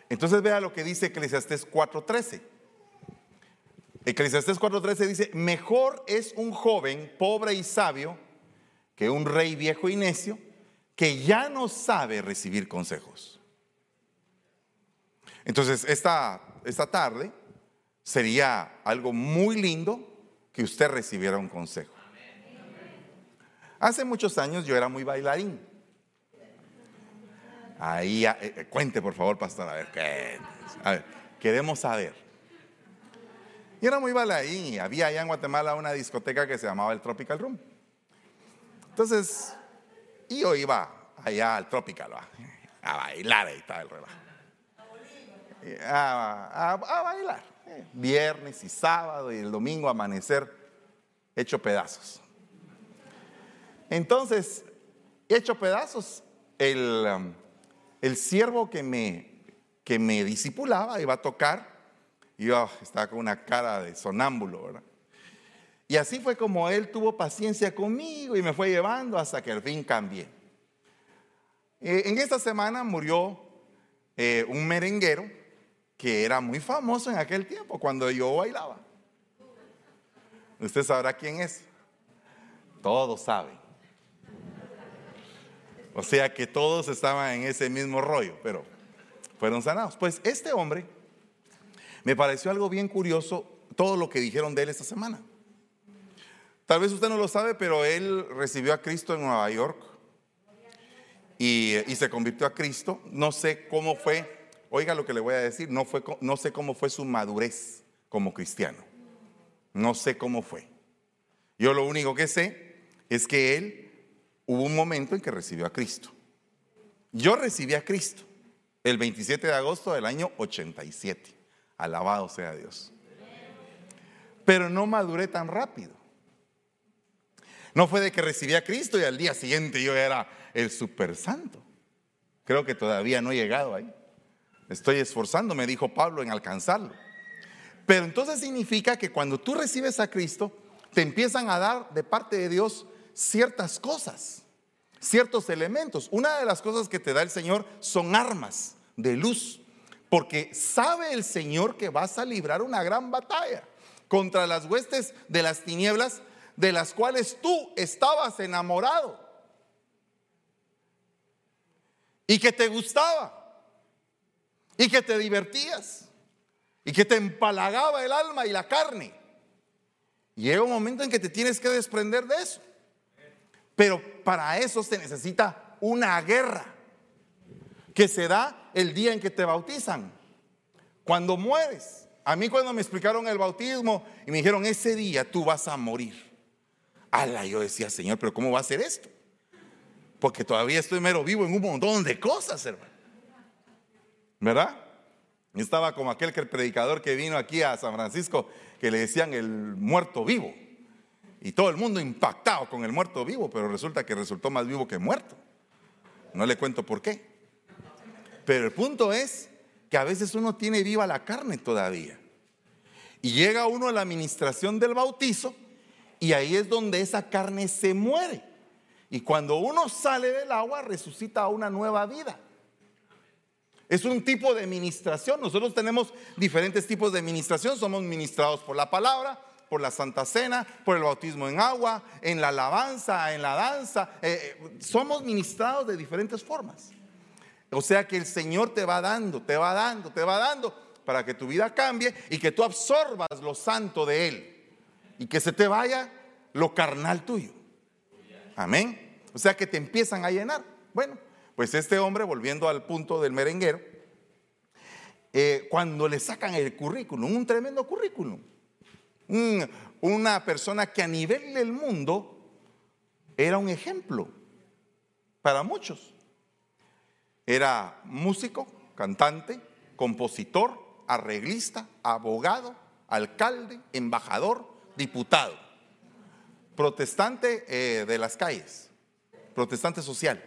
Entonces vea lo que dice Eclesiastés 4:13. Eclesiastés 4:13 dice, mejor es un joven pobre y sabio que un rey viejo y necio que ya no sabe recibir consejos. Entonces, esta, esta tarde sería algo muy lindo que usted recibiera un consejo. Hace muchos años yo era muy bailarín. Ahí, eh, eh, cuente por favor, pastor, a ver, a ver, queremos saber. Y era muy bailarín había allá en Guatemala una discoteca que se llamaba el Tropical Room. Entonces, yo iba allá al Tropical, a bailar, ahí estaba el relajo. A, a, bailar. Eh, viernes y sábado y el domingo amanecer hecho pedazos. Entonces, hecho pedazos, el, um, el siervo que me, que me disipulaba iba a tocar, y yo estaba con una cara de sonámbulo, ¿verdad? Y así fue como él tuvo paciencia conmigo y me fue llevando hasta que al fin cambié. Eh, en esta semana murió eh, un merenguero que era muy famoso en aquel tiempo, cuando yo bailaba. Usted sabrá quién es. Todos saben. O sea que todos estaban en ese mismo rollo, pero fueron sanados. Pues este hombre, me pareció algo bien curioso todo lo que dijeron de él esta semana. Tal vez usted no lo sabe, pero él recibió a Cristo en Nueva York y, se convirtió a Cristo. No sé cómo fue, oiga lo que le voy a decir, no, fue, no sé cómo fue su madurez como cristiano. No sé cómo fue. Yo lo único que sé es que él hubo un momento en que recibió a Cristo. Yo recibí a Cristo el 27 de agosto del año 87. Alabado sea Dios. Pero no maduré tan rápido. No fue de que recibí a Cristo y al día siguiente yo era el super santo. Creo que todavía no he llegado ahí. Estoy esforzándome, dijo Pablo, en alcanzarlo. Pero entonces significa que cuando tú recibes a Cristo, te empiezan a dar de parte de Dios ciertas cosas, ciertos elementos. Una de las cosas que te da el Señor son armas de luz, porque sabe el Señor que vas a librar una gran batalla contra las huestes de las tinieblas de las cuales tú estabas enamorado y que te gustaba y que te divertías y que te empalagaba el alma y la carne. Y llega un momento en que te tienes que desprender de eso. Pero para eso se necesita una guerra que se da el día en que te bautizan, cuando mueres. A mí cuando me explicaron el bautismo y me dijeron, ese día tú vas a morir. Ala, yo decía, Señor, pero ¿cómo va a ser esto? Porque todavía estoy mero vivo en un montón de cosas, hermano. ¿Verdad? Estaba como aquel que el predicador que vino aquí a San Francisco, que le decían el muerto vivo. Y todo el mundo impactado con el muerto vivo, pero resulta que resultó más vivo que muerto. No le cuento por qué. Pero el punto es que a veces uno tiene viva la carne todavía. Y llega uno a la administración del bautizo y ahí es donde esa carne se muere. Y cuando uno sale del agua, resucita a una nueva vida. Es un tipo de administración. Nosotros tenemos diferentes tipos de administración. Somos ministrados por la palabra, por la Santa Cena, por el bautismo en agua, en la alabanza, en la danza. Eh, eh, somos ministrados de diferentes formas. O sea que el Señor te va dando, te va dando, te va dando para que tu vida cambie y que tú absorbas lo santo de Él y que se te vaya lo carnal tuyo. Amén. O sea que te empiezan a llenar. Bueno, pues este hombre, volviendo al punto del merenguero, eh, cuando le sacan el currículum, un tremendo currículum, una persona que a nivel del mundo era un ejemplo para muchos. Era músico, cantante, compositor, arreglista, abogado, alcalde, embajador, diputado, protestante eh, de las calles, protestante social.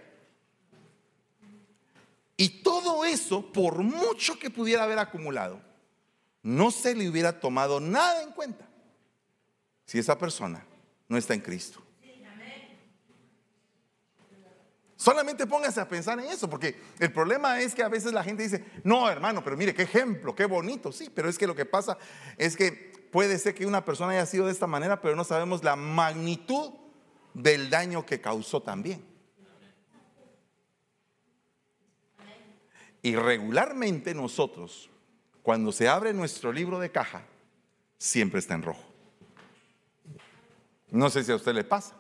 Y todo eso, por mucho que pudiera haber acumulado, no se le hubiera tomado nada en cuenta si esa persona no está en Cristo. Solamente póngase a pensar en eso, porque el problema es que a veces la gente dice, no hermano, pero mire, qué ejemplo, qué bonito, sí, pero es que lo que pasa es que puede ser que una persona haya sido de esta manera, pero no sabemos la magnitud del daño que causó también. Y regularmente nosotros, cuando se abre nuestro libro de caja, siempre está en rojo. No sé si a usted le pasa,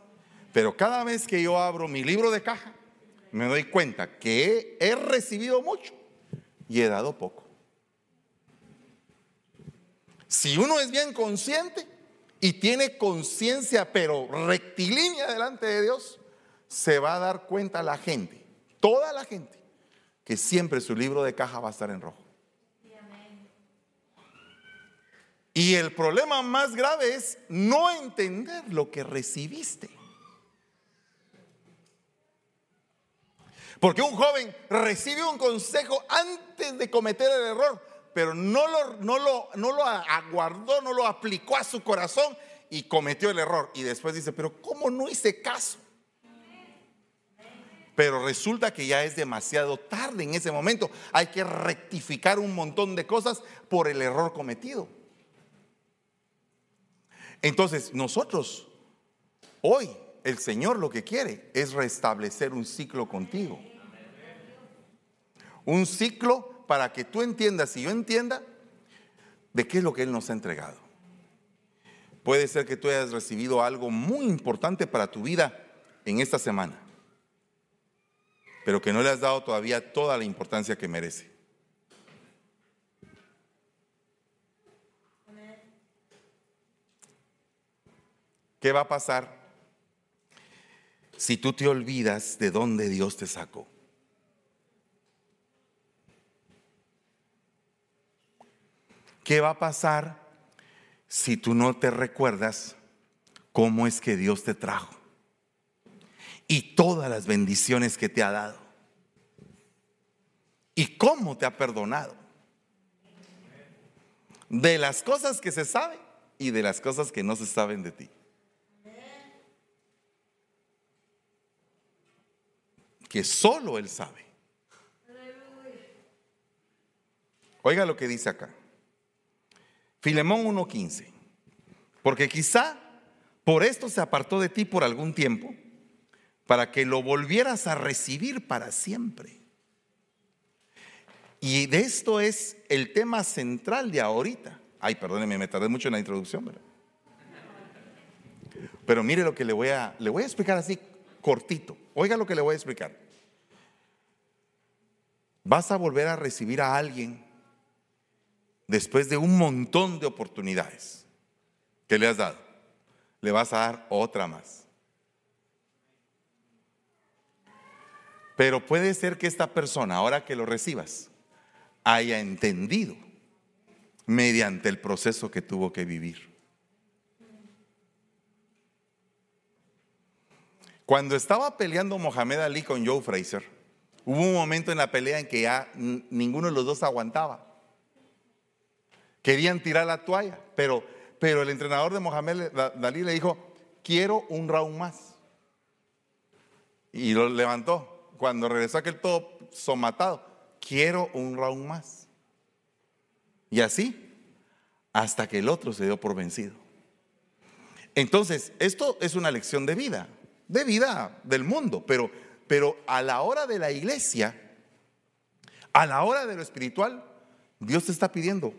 pero cada vez que yo abro mi libro de caja, me doy cuenta que he, recibido mucho y he dado poco. Si uno es bien consciente y tiene conciencia, pero rectilínea delante de Dios, se va a dar cuenta la gente, toda la gente, que siempre su libro de caja va a estar en rojo. Y el problema más grave es no entender lo que recibiste. Porque un joven recibe un consejo antes de cometer el error, pero no lo, no lo, no lo aguardó, no lo aplicó a su corazón y cometió el error. Y después dice, pero ¿cómo no hice caso? Pero resulta que ya es demasiado tarde en ese momento. Hay que rectificar un montón de cosas por el error cometido. Entonces, nosotros, hoy, el Señor lo que quiere es restablecer un ciclo contigo. Un ciclo para que tú entiendas y yo entienda de qué es lo que Él nos ha entregado. Puede ser que tú hayas recibido algo muy importante para tu vida en esta semana pero que no le has dado todavía toda la importancia que merece. ¿Qué va a pasar si tú te olvidas de dónde Dios te sacó? ¿Qué va a pasar si tú no te recuerdas cómo es que Dios te trajo? y todas las bendiciones que te ha dado. Y cómo te ha perdonado. De las cosas que se saben y de las cosas que no se saben de ti. Que solo Él sabe. Oiga lo que dice acá. Filemón 1.15. Porque quizá por esto se apartó de ti por algún tiempo para que lo volvieras a recibir para siempre. Y de esto es el tema central de ahorita. Ay, perdóneme, me tardé mucho en la introducción, ¿verdad? Pero mire lo que le voy a, le voy a explicar así cortito. Oiga lo que le voy a explicar. Vas a volver a recibir a alguien después de un montón de oportunidades que le has dado. Le vas a dar otra más. Pero puede ser que esta persona, ahora que lo recibas, haya entendido mediante el proceso que tuvo que vivir. Cuando estaba peleando Mohamed Ali con Joe Fraser, hubo un momento en la pelea en que ya ninguno de los dos aguantaba. Querían tirar la toalla, pero, pero el entrenador de Mohamed Ali le dijo, quiero un round más. Y lo levantó cuando regresó aquel todo somatado, quiero un round más. Y así, hasta que el otro se dio por vencido. Entonces, esto es una lección de vida, de vida del mundo, pero, pero a la hora de la iglesia, a la hora de lo espiritual, Dios te está pidiendo,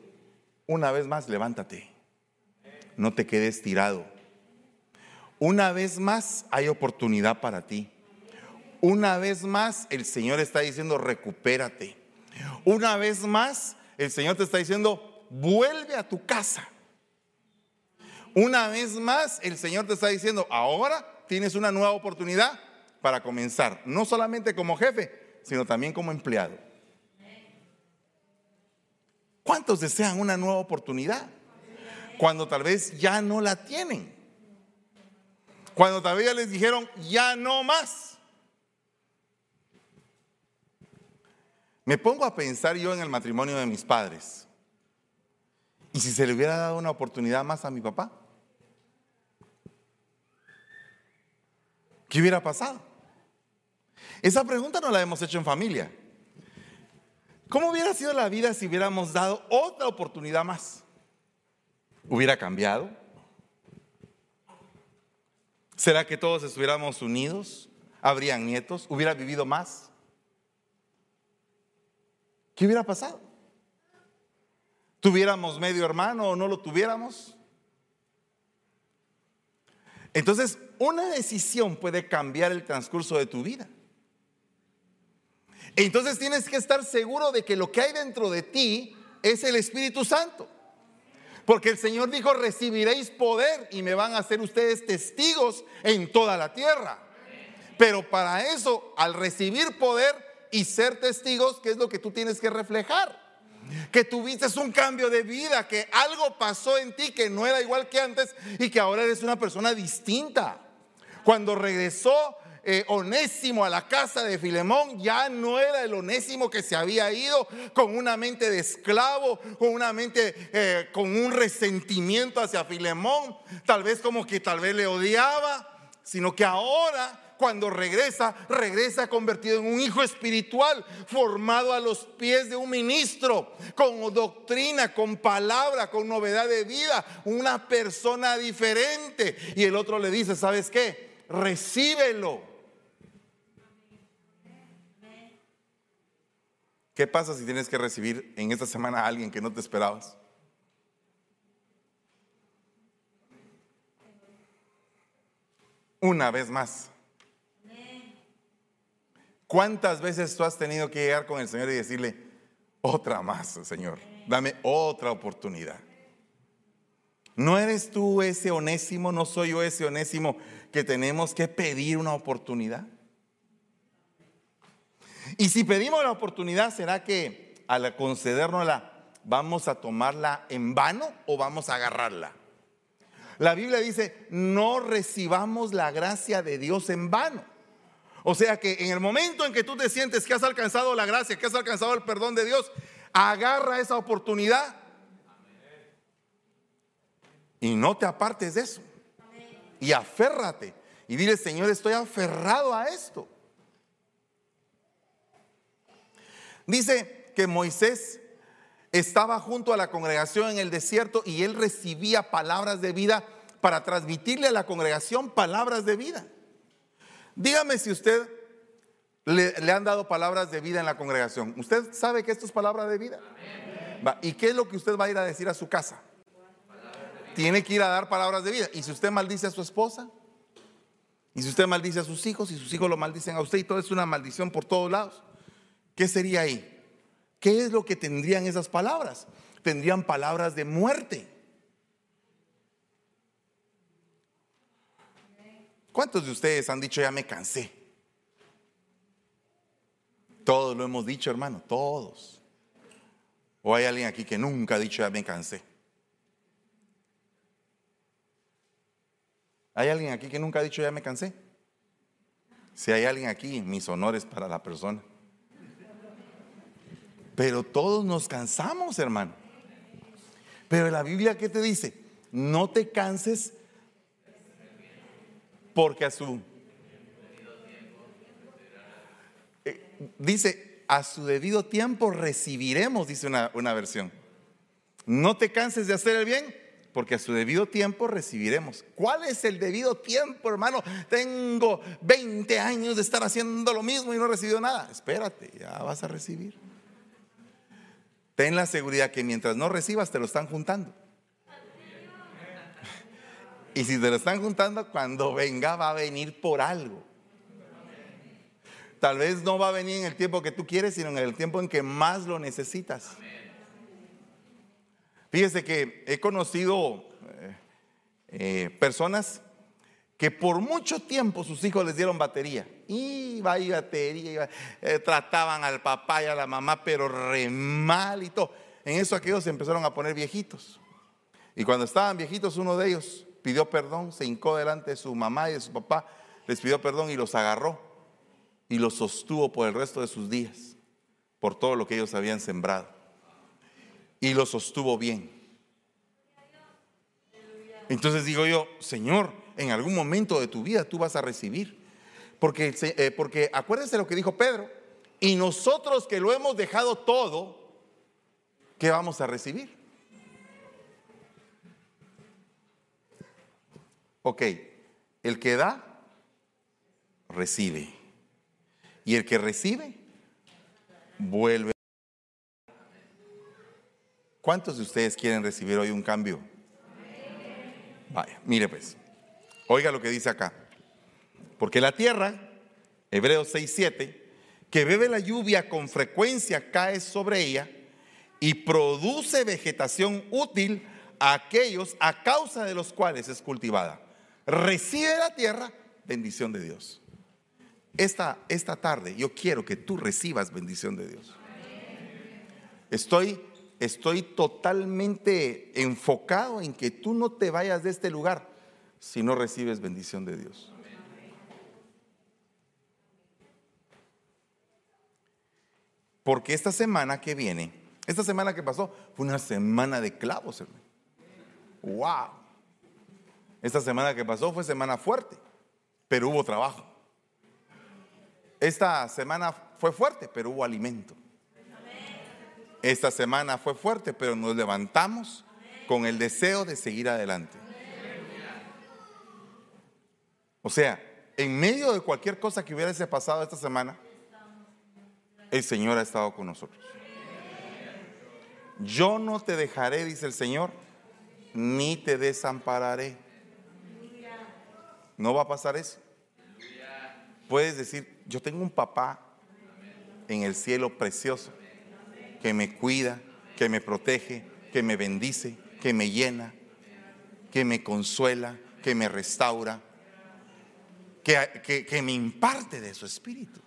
una vez más, levántate, no te quedes tirado. Una vez más hay oportunidad para ti. Una vez más el Señor está diciendo, recupérate. Una vez más el Señor te está diciendo, vuelve a tu casa. Una vez más, el Señor te está diciendo, ahora tienes una nueva oportunidad para comenzar, no solamente como jefe, sino también como empleado. ¿Cuántos desean una nueva oportunidad? Cuando tal vez ya no la tienen. Cuando tal vez ya les dijeron, ya no más. Me pongo a pensar yo en el matrimonio de mis padres. ¿Y si se le hubiera dado una oportunidad más a mi papá? ¿Qué hubiera pasado? Esa pregunta no la hemos hecho en familia. ¿Cómo hubiera sido la vida si hubiéramos dado otra oportunidad más? ¿Hubiera cambiado? ¿Será que todos estuviéramos unidos? ¿Habrían nietos? ¿Hubiera vivido más? ¿Qué hubiera pasado? ¿Tuviéramos medio hermano o no lo tuviéramos? Entonces, una decisión puede cambiar el transcurso de tu vida. Entonces tienes que estar seguro de que lo que hay dentro de ti es el Espíritu Santo. Porque el Señor dijo, recibiréis poder y me van a hacer ustedes testigos en toda la tierra. Pero para eso, al recibir poder y ser testigos, ¿qué es lo que tú tienes que reflejar? que tuviste un cambio de vida, que algo pasó en ti que no era igual que antes y que ahora eres una persona distinta. Cuando regresó eh, Onésimo a la casa de Filemón, ya no era el Onésimo que se había ido con una mente de esclavo, con una mente, eh, con un resentimiento hacia Filemón, tal vez como que tal vez le odiaba, sino que ahora cuando regresa, regresa convertido en un hijo espiritual, formado a los pies de un ministro, con doctrina, con palabra, con novedad de vida, una persona diferente. Y el otro le dice, ¿sabes qué? Recíbelo. ¿Qué pasa si tienes que recibir en esta semana a alguien que no te esperabas? Una vez más. ¿Cuántas veces tú has tenido que llegar con el Señor y decirle, otra más, Señor, dame otra oportunidad? ¿No eres tú ese onésimo, no soy yo ese onésimo que tenemos que pedir una oportunidad? Y si pedimos la oportunidad, ¿será que al concedernosla vamos a tomarla en vano o vamos a agarrarla? La Biblia dice, no recibamos la gracia de Dios en vano. O sea que en el momento en que tú te sientes que has alcanzado la gracia, que has alcanzado el perdón de Dios, agarra esa oportunidad y no te apartes de eso. Y aférrate y dile, Señor, estoy aferrado a esto. Dice que Moisés estaba junto a la congregación en el desierto y él recibía palabras de vida para transmitirle a la congregación palabras de vida. Dígame si usted le, han dado palabras de vida en la congregación. ¿Usted sabe que esto es palabra de vida? ¿Y qué es lo que usted va a ir a decir a su casa? Tiene que ir a dar palabras de vida. ¿Y si usted maldice a su esposa? ¿Y si usted maldice a sus hijos? ¿Y sus hijos lo maldicen a usted? Y todo es una maldición por todos lados. ¿Qué sería ahí? ¿Qué es lo que tendrían esas palabras? Tendrían palabras de muerte. ¿Cuántos de ustedes han dicho ya me cansé? Todos lo hemos dicho, hermano, todos. ¿O hay alguien aquí que nunca ha dicho ya me cansé? ¿Hay alguien aquí que nunca ha dicho ya me cansé? Si hay alguien aquí, mis honores para la persona. Pero todos nos cansamos, hermano. Pero la Biblia, ¿qué te dice? No te canses porque a su... Eh, dice, a su debido tiempo recibiremos, dice una, una versión. No te canses de hacer el bien, porque a su debido tiempo recibiremos. ¿Cuál es el debido tiempo, hermano? Tengo 20 años de estar haciendo lo mismo y no he nada. Espérate, ya vas a recibir. Ten la seguridad que mientras no recibas te lo están juntando. Y si te lo están juntando, cuando venga va a venir por algo. Tal vez no va a venir en el tiempo que tú quieres, sino en el tiempo en que más lo necesitas. Fíjese que he conocido eh, eh, personas que por mucho tiempo sus hijos les dieron batería. Y y batería, eh, trataban al papá y a la mamá, pero re mal y todo. En eso aquellos se empezaron a poner viejitos. Y cuando estaban viejitos, uno de ellos pidió perdón, se hincó delante de su mamá y de su papá, les pidió perdón y los agarró y los sostuvo por el resto de sus días, por todo lo que ellos habían sembrado y lo sostuvo bien. Entonces digo yo, Señor, en algún momento de tu vida tú vas a recibir. Porque, eh, porque acuérdense lo que dijo Pedro, y nosotros que lo hemos dejado todo, ¿qué vamos a recibir? Ok, el que da, recibe. Y el que recibe, vuelve. ¿Cuántos de ustedes quieren recibir hoy un cambio? Vaya, mire pues, oiga lo que dice acá. Porque la tierra, Hebreos 6, 7, que bebe la lluvia con frecuencia cae sobre ella y produce vegetación útil a aquellos a causa de los cuales es cultivada. Recibe la tierra bendición de Dios. Esta, esta tarde yo quiero que tú recibas bendición de Dios. Estoy estoy totalmente enfocado en que tú no te vayas de este lugar si no recibes bendición de Dios. Porque esta semana que viene, esta semana que pasó, fue una semana de clavos, hermano. ¡Wow! Esta semana que pasó fue semana fuerte, pero hubo trabajo. Esta semana fue fuerte, pero hubo alimento. Esta semana fue fuerte, pero nos levantamos con el deseo de seguir adelante. O sea, en medio de cualquier cosa que hubiese pasado esta semana, el Señor ha estado con nosotros. Yo no te dejaré, dice el Señor, ni te desampararé. No va a pasar eso. Puedes decir, yo tengo un papá en el cielo precioso que me cuida, que me protege, que me bendice, que me llena, que me consuela, que me restaura, que, que, me imparte de su espíritu.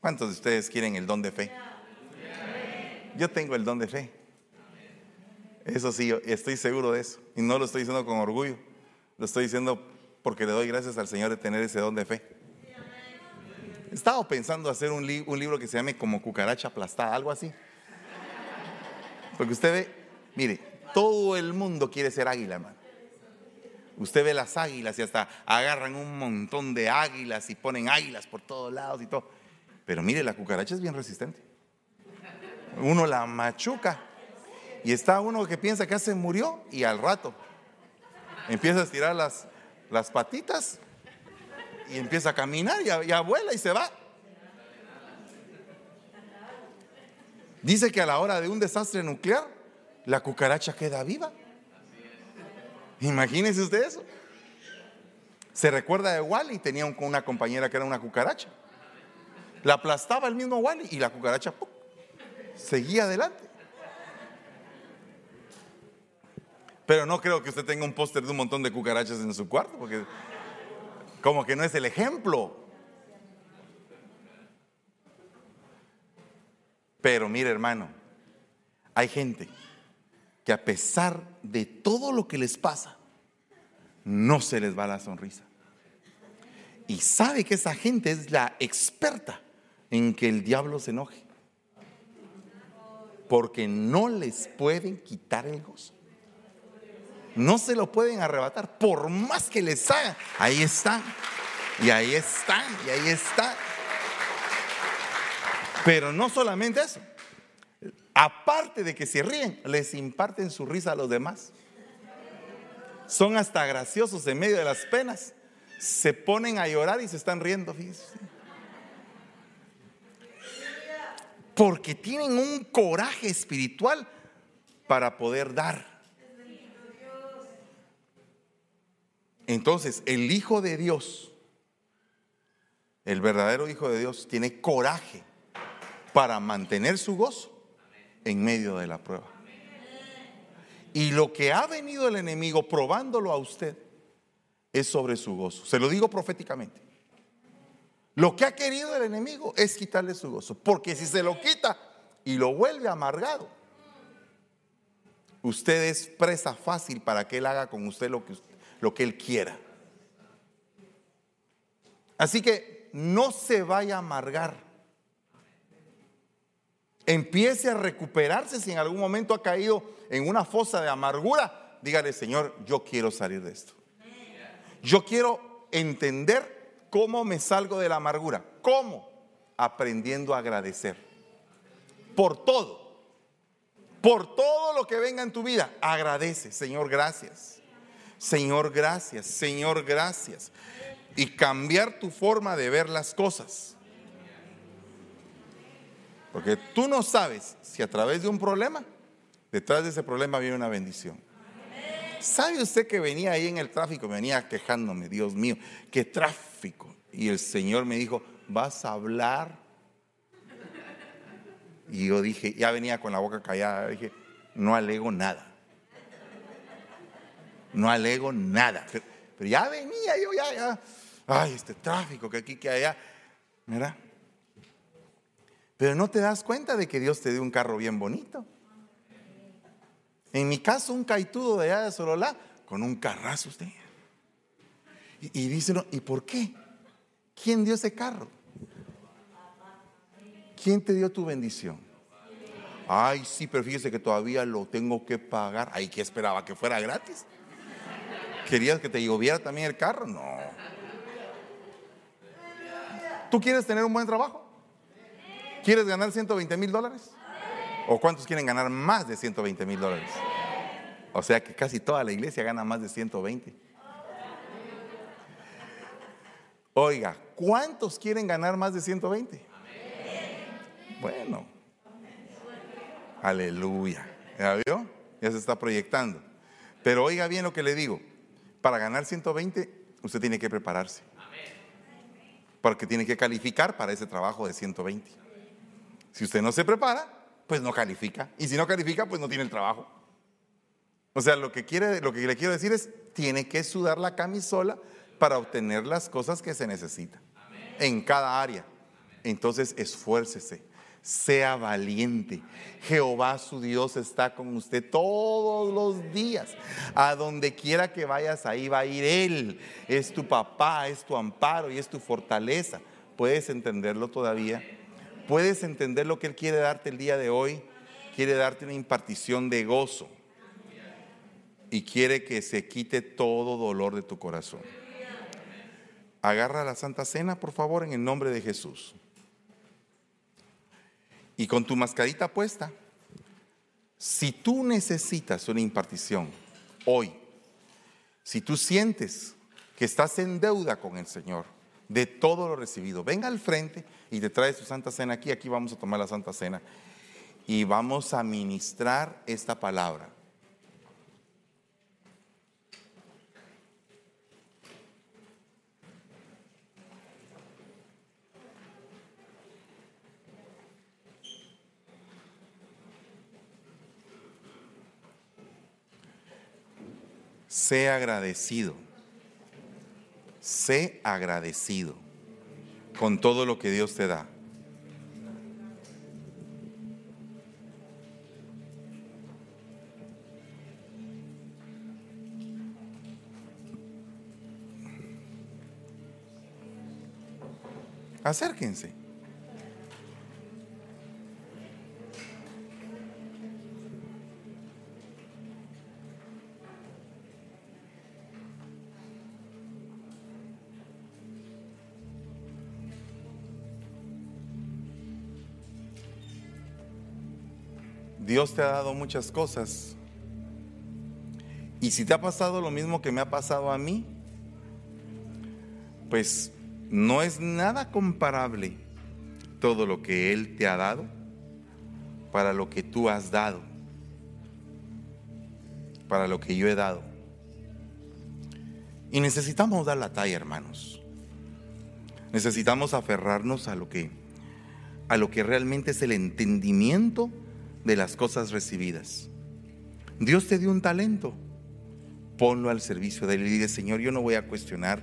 ¿Cuántos de ustedes quieren el don de fe? Yo tengo el don de fe. Eso sí, estoy seguro de eso. Y no lo estoy diciendo con orgullo. Lo estoy diciendo porque le doy gracias al Señor de tener ese don de fe. Estaba pensando hacer un, libro que se llame como cucaracha aplastada, algo así. Porque usted ve, mire, todo el mundo quiere ser águila, hermano. Usted ve las águilas y hasta agarran un montón de águilas y ponen águilas por todos lados y todo. Pero mire, la cucaracha es bien resistente. Uno la machuca. Y está uno que piensa que se murió y al rato empieza a estirar las, las patitas y empieza a caminar y, y vuela y se va. Dice que a la hora de un desastre nuclear, la cucaracha queda viva. Imagínense usted eso. Se recuerda de Wally, tenía una compañera que era una cucaracha. La aplastaba el mismo Wally y la cucaracha seguía adelante. Pero no creo que usted tenga un póster de un montón de cucarachas en su cuarto, porque como que no es el ejemplo. Pero mire hermano, hay gente que a pesar de todo lo que les pasa, no se les va la sonrisa. Y sabe que esa gente es la experta en que el diablo se enoje. Porque no les pueden quitar el gozo. No se lo pueden arrebatar, por más que les hagan. Ahí están, y ahí están, y ahí están. Pero no solamente eso. Aparte de que se ríen, les imparten su risa a los demás. Son hasta graciosos en medio de las penas. Se ponen a llorar y se están riendo, fíjense. Porque tienen un coraje espiritual para poder dar. Entonces, el Hijo de Dios, el verdadero Hijo de Dios, tiene coraje para mantener su gozo en medio de la prueba. Y lo que ha venido el enemigo probándolo a usted es sobre su gozo. Se lo digo proféticamente. Lo que ha querido el enemigo es quitarle su gozo. Porque si se lo quita y lo vuelve amargado, usted es presa fácil para que él haga con usted lo que, lo que él quiera. Así que no se vaya a amargar empiece a recuperarse si en algún momento ha caído en una fosa de amargura, dígale, Señor, yo quiero salir de esto. Yo quiero entender cómo me salgo de la amargura. ¿Cómo? Aprendiendo a agradecer. Por todo. Por todo lo que venga en tu vida. Agradece, Señor, gracias. Señor, gracias. Señor, gracias. Y cambiar tu forma de ver las cosas. Porque tú no sabes si a través de un problema, detrás de ese problema viene una bendición. ¿Sabe usted que venía ahí en el tráfico? Venía quejándome, Dios mío, qué tráfico. Y el Señor me dijo, vas a hablar. Y yo dije, ya venía con la boca callada, dije, no alego nada. No alego nada. Pero, ya venía yo, ya, ya. Ay, este tráfico que aquí, que allá. Mira, pero no te das cuenta de que Dios te dio un carro bien bonito. En mi caso, un caitudo de allá de Sololá, con un carrazo usted. Y, y ¿y por qué? ¿Quién dio ese carro? ¿Quién te dio tu bendición? Ay, sí, pero fíjese que todavía lo tengo que pagar. Ay, ¿qué esperaba? ¿Que fuera gratis? ¿Querías que te lloviera también el carro? No. ¿Tú quieres tener un buen trabajo? ¿Quieres ganar 120 mil dólares? ¿O cuántos quieren ganar más de 120 mil dólares? O sea que casi toda la iglesia gana más de 120. Oiga, ¿cuántos quieren ganar más de 120? Bueno, aleluya. ¿Ya vio? Ya se está proyectando. Pero oiga bien lo que le digo. Para ganar 120, usted tiene que prepararse. Porque tiene que calificar para ese trabajo de 120. Si usted no se prepara, pues no califica. Y si no califica, pues no tiene el trabajo. O sea, lo que, quiere, lo que le quiero decir es, tiene que sudar la camisola para obtener las cosas que se necesitan en cada área. Entonces, esfuércese, sea valiente. Jehová su Dios está con usted todos los días. A donde quiera que vayas, ahí va a ir Él. Es tu papá, es tu amparo y es tu fortaleza. ¿Puedes entenderlo todavía? Puedes entender lo que Él quiere darte el día de hoy. Quiere darte una impartición de gozo. Y quiere que se quite todo dolor de tu corazón. Agarra la Santa Cena, por favor, en el nombre de Jesús. Y con tu mascarita puesta, si tú necesitas una impartición hoy, si tú sientes que estás en deuda con el Señor de todo lo recibido, venga al frente y te trae su Santa Cena aquí, aquí vamos a tomar la Santa Cena y vamos a ministrar esta palabra. Sé agradecido. Sé agradecido con todo lo que Dios te da. Acérquense. Dios te ha dado muchas cosas. Y si te ha pasado lo mismo que me ha pasado a mí, pues no es nada comparable todo lo que Él te ha dado para lo que tú has dado, para lo que yo he dado. Y necesitamos dar la talla, hermanos. Necesitamos aferrarnos a lo que a lo que realmente es el entendimiento de las cosas recibidas. Dios te dio un talento, ponlo al servicio de él y dile, Señor, yo no voy a cuestionar,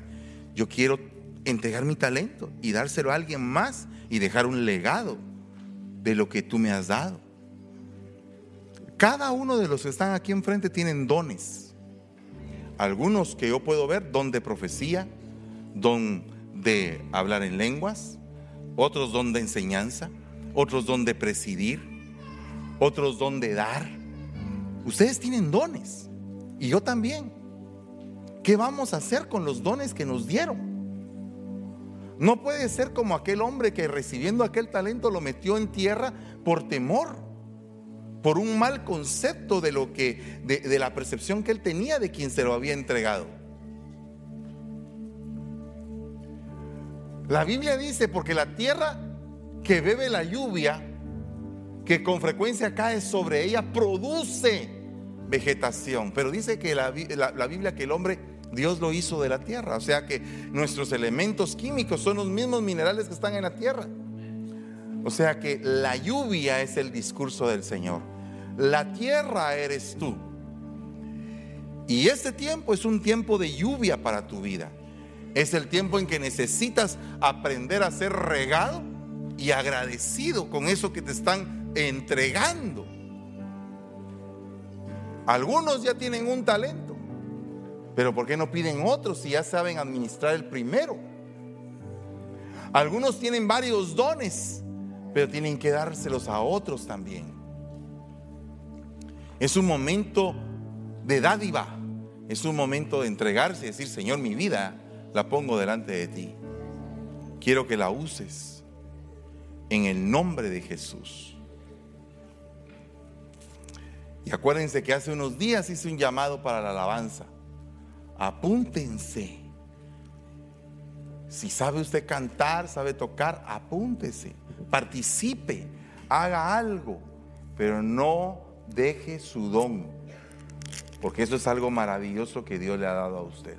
yo quiero entregar mi talento y dárselo a alguien más y dejar un legado de lo que tú me has dado. Cada uno de los que están aquí enfrente tienen dones. Algunos que yo puedo ver, don de profecía, don de hablar en lenguas, otros don de enseñanza, otros don de presidir, otros don de dar. Ustedes tienen dones y yo también. ¿Qué vamos a hacer con los dones que nos dieron? No puede ser como aquel hombre que recibiendo aquel talento lo metió en tierra por temor, por un mal concepto de lo que de, de la percepción que él tenía de quien se lo había entregado. La Biblia dice, porque la tierra que bebe la lluvia, que con frecuencia cae sobre ella, produce vegetación. Pero dice que la, la, la, Biblia que el hombre, Dios lo hizo de la tierra. O sea que nuestros elementos químicos son los mismos minerales que están en la tierra. O sea que la lluvia es el discurso del Señor. La tierra eres tú. Y este tiempo es un tiempo de lluvia para tu vida. Es el tiempo en que necesitas aprender a ser regado y agradecido con eso que te están entregando. Algunos ya tienen un talento, pero ¿por qué no piden otros si ya saben administrar el primero? Algunos tienen varios dones, pero tienen que dárselos a otros también. Es un momento de dádiva, es un momento de entregarse y decir, Señor, mi vida la pongo delante de ti. Quiero que la uses en el nombre de Jesús. Y acuérdense que hace unos días hice un llamado para la alabanza. Apúntense. Si sabe usted cantar, sabe tocar, apúntese, participe, haga algo, pero no deje su don, porque eso es algo maravilloso que Dios le ha dado a usted.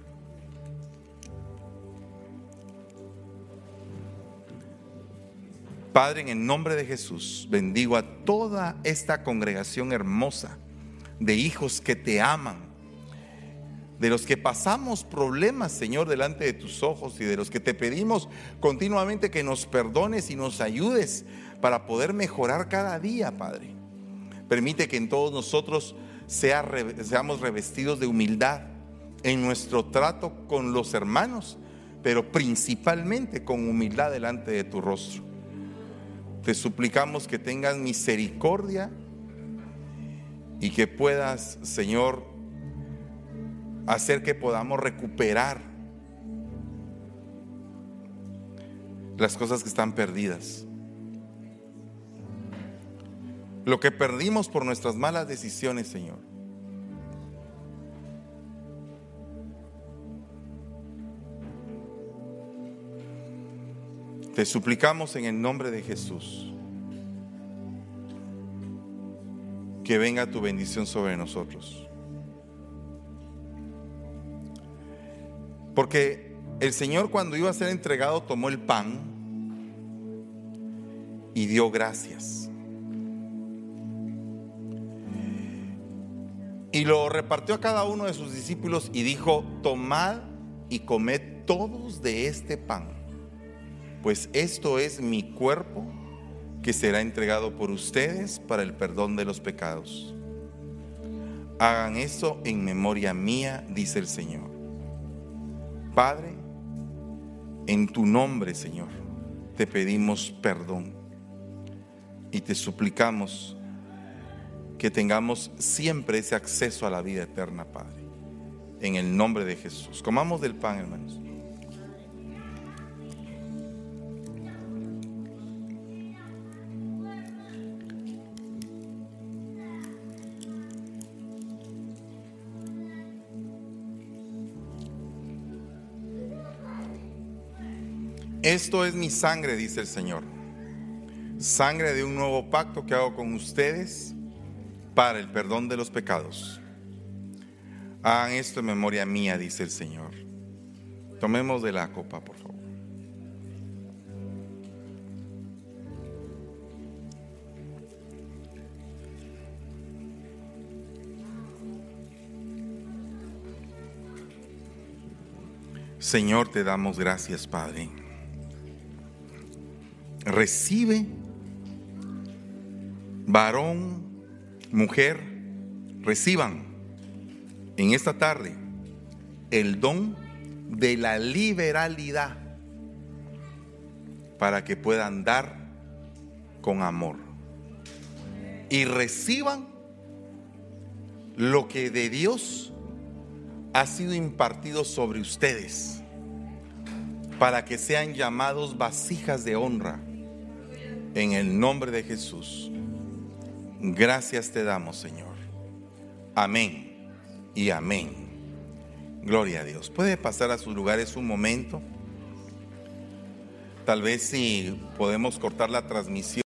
Padre, en el nombre de Jesús, bendigo a toda esta congregación hermosa de hijos que te aman, de los que pasamos problemas, Señor, delante de tus ojos y de los que te pedimos continuamente que nos perdones y nos ayudes para poder mejorar cada día, Padre. Permite que en todos nosotros sea, seamos revestidos de humildad en nuestro trato con los hermanos, pero principalmente con humildad delante de tu rostro. Te suplicamos que tengas misericordia y que puedas, Señor, hacer que podamos recuperar las cosas que están perdidas. Lo que perdimos por nuestras malas decisiones, Señor. Te suplicamos en el nombre de Jesús que venga tu bendición sobre nosotros. Porque el Señor cuando iba a ser entregado tomó el pan y dio gracias. Y lo repartió a cada uno de sus discípulos y dijo, tomad y comed todos de este pan pues esto es mi cuerpo que será entregado por ustedes para el perdón de los pecados. Hagan eso en memoria mía, dice el Señor. Padre, en tu nombre, Señor, te pedimos perdón y te suplicamos que tengamos siempre ese acceso a la vida eterna, Padre. En el nombre de Jesús. Comamos del pan, hermanos. Esto es mi sangre, dice el Señor. Sangre de un nuevo pacto que hago con ustedes para el perdón de los pecados. Hagan esto en memoria mía, dice el Señor. Tomemos de la copa, por favor. Señor, te damos gracias, Padre. Recibe, varón, mujer, reciban en esta tarde el don de la liberalidad para que puedan dar con amor. Y reciban lo que de Dios ha sido impartido sobre ustedes para que sean llamados vasijas de honra en el nombre de Jesús. Gracias te damos, Señor. Amén y amén. Gloria a Dios. Puede pasar a sus lugares un momento. Tal vez si podemos cortar la transmisión.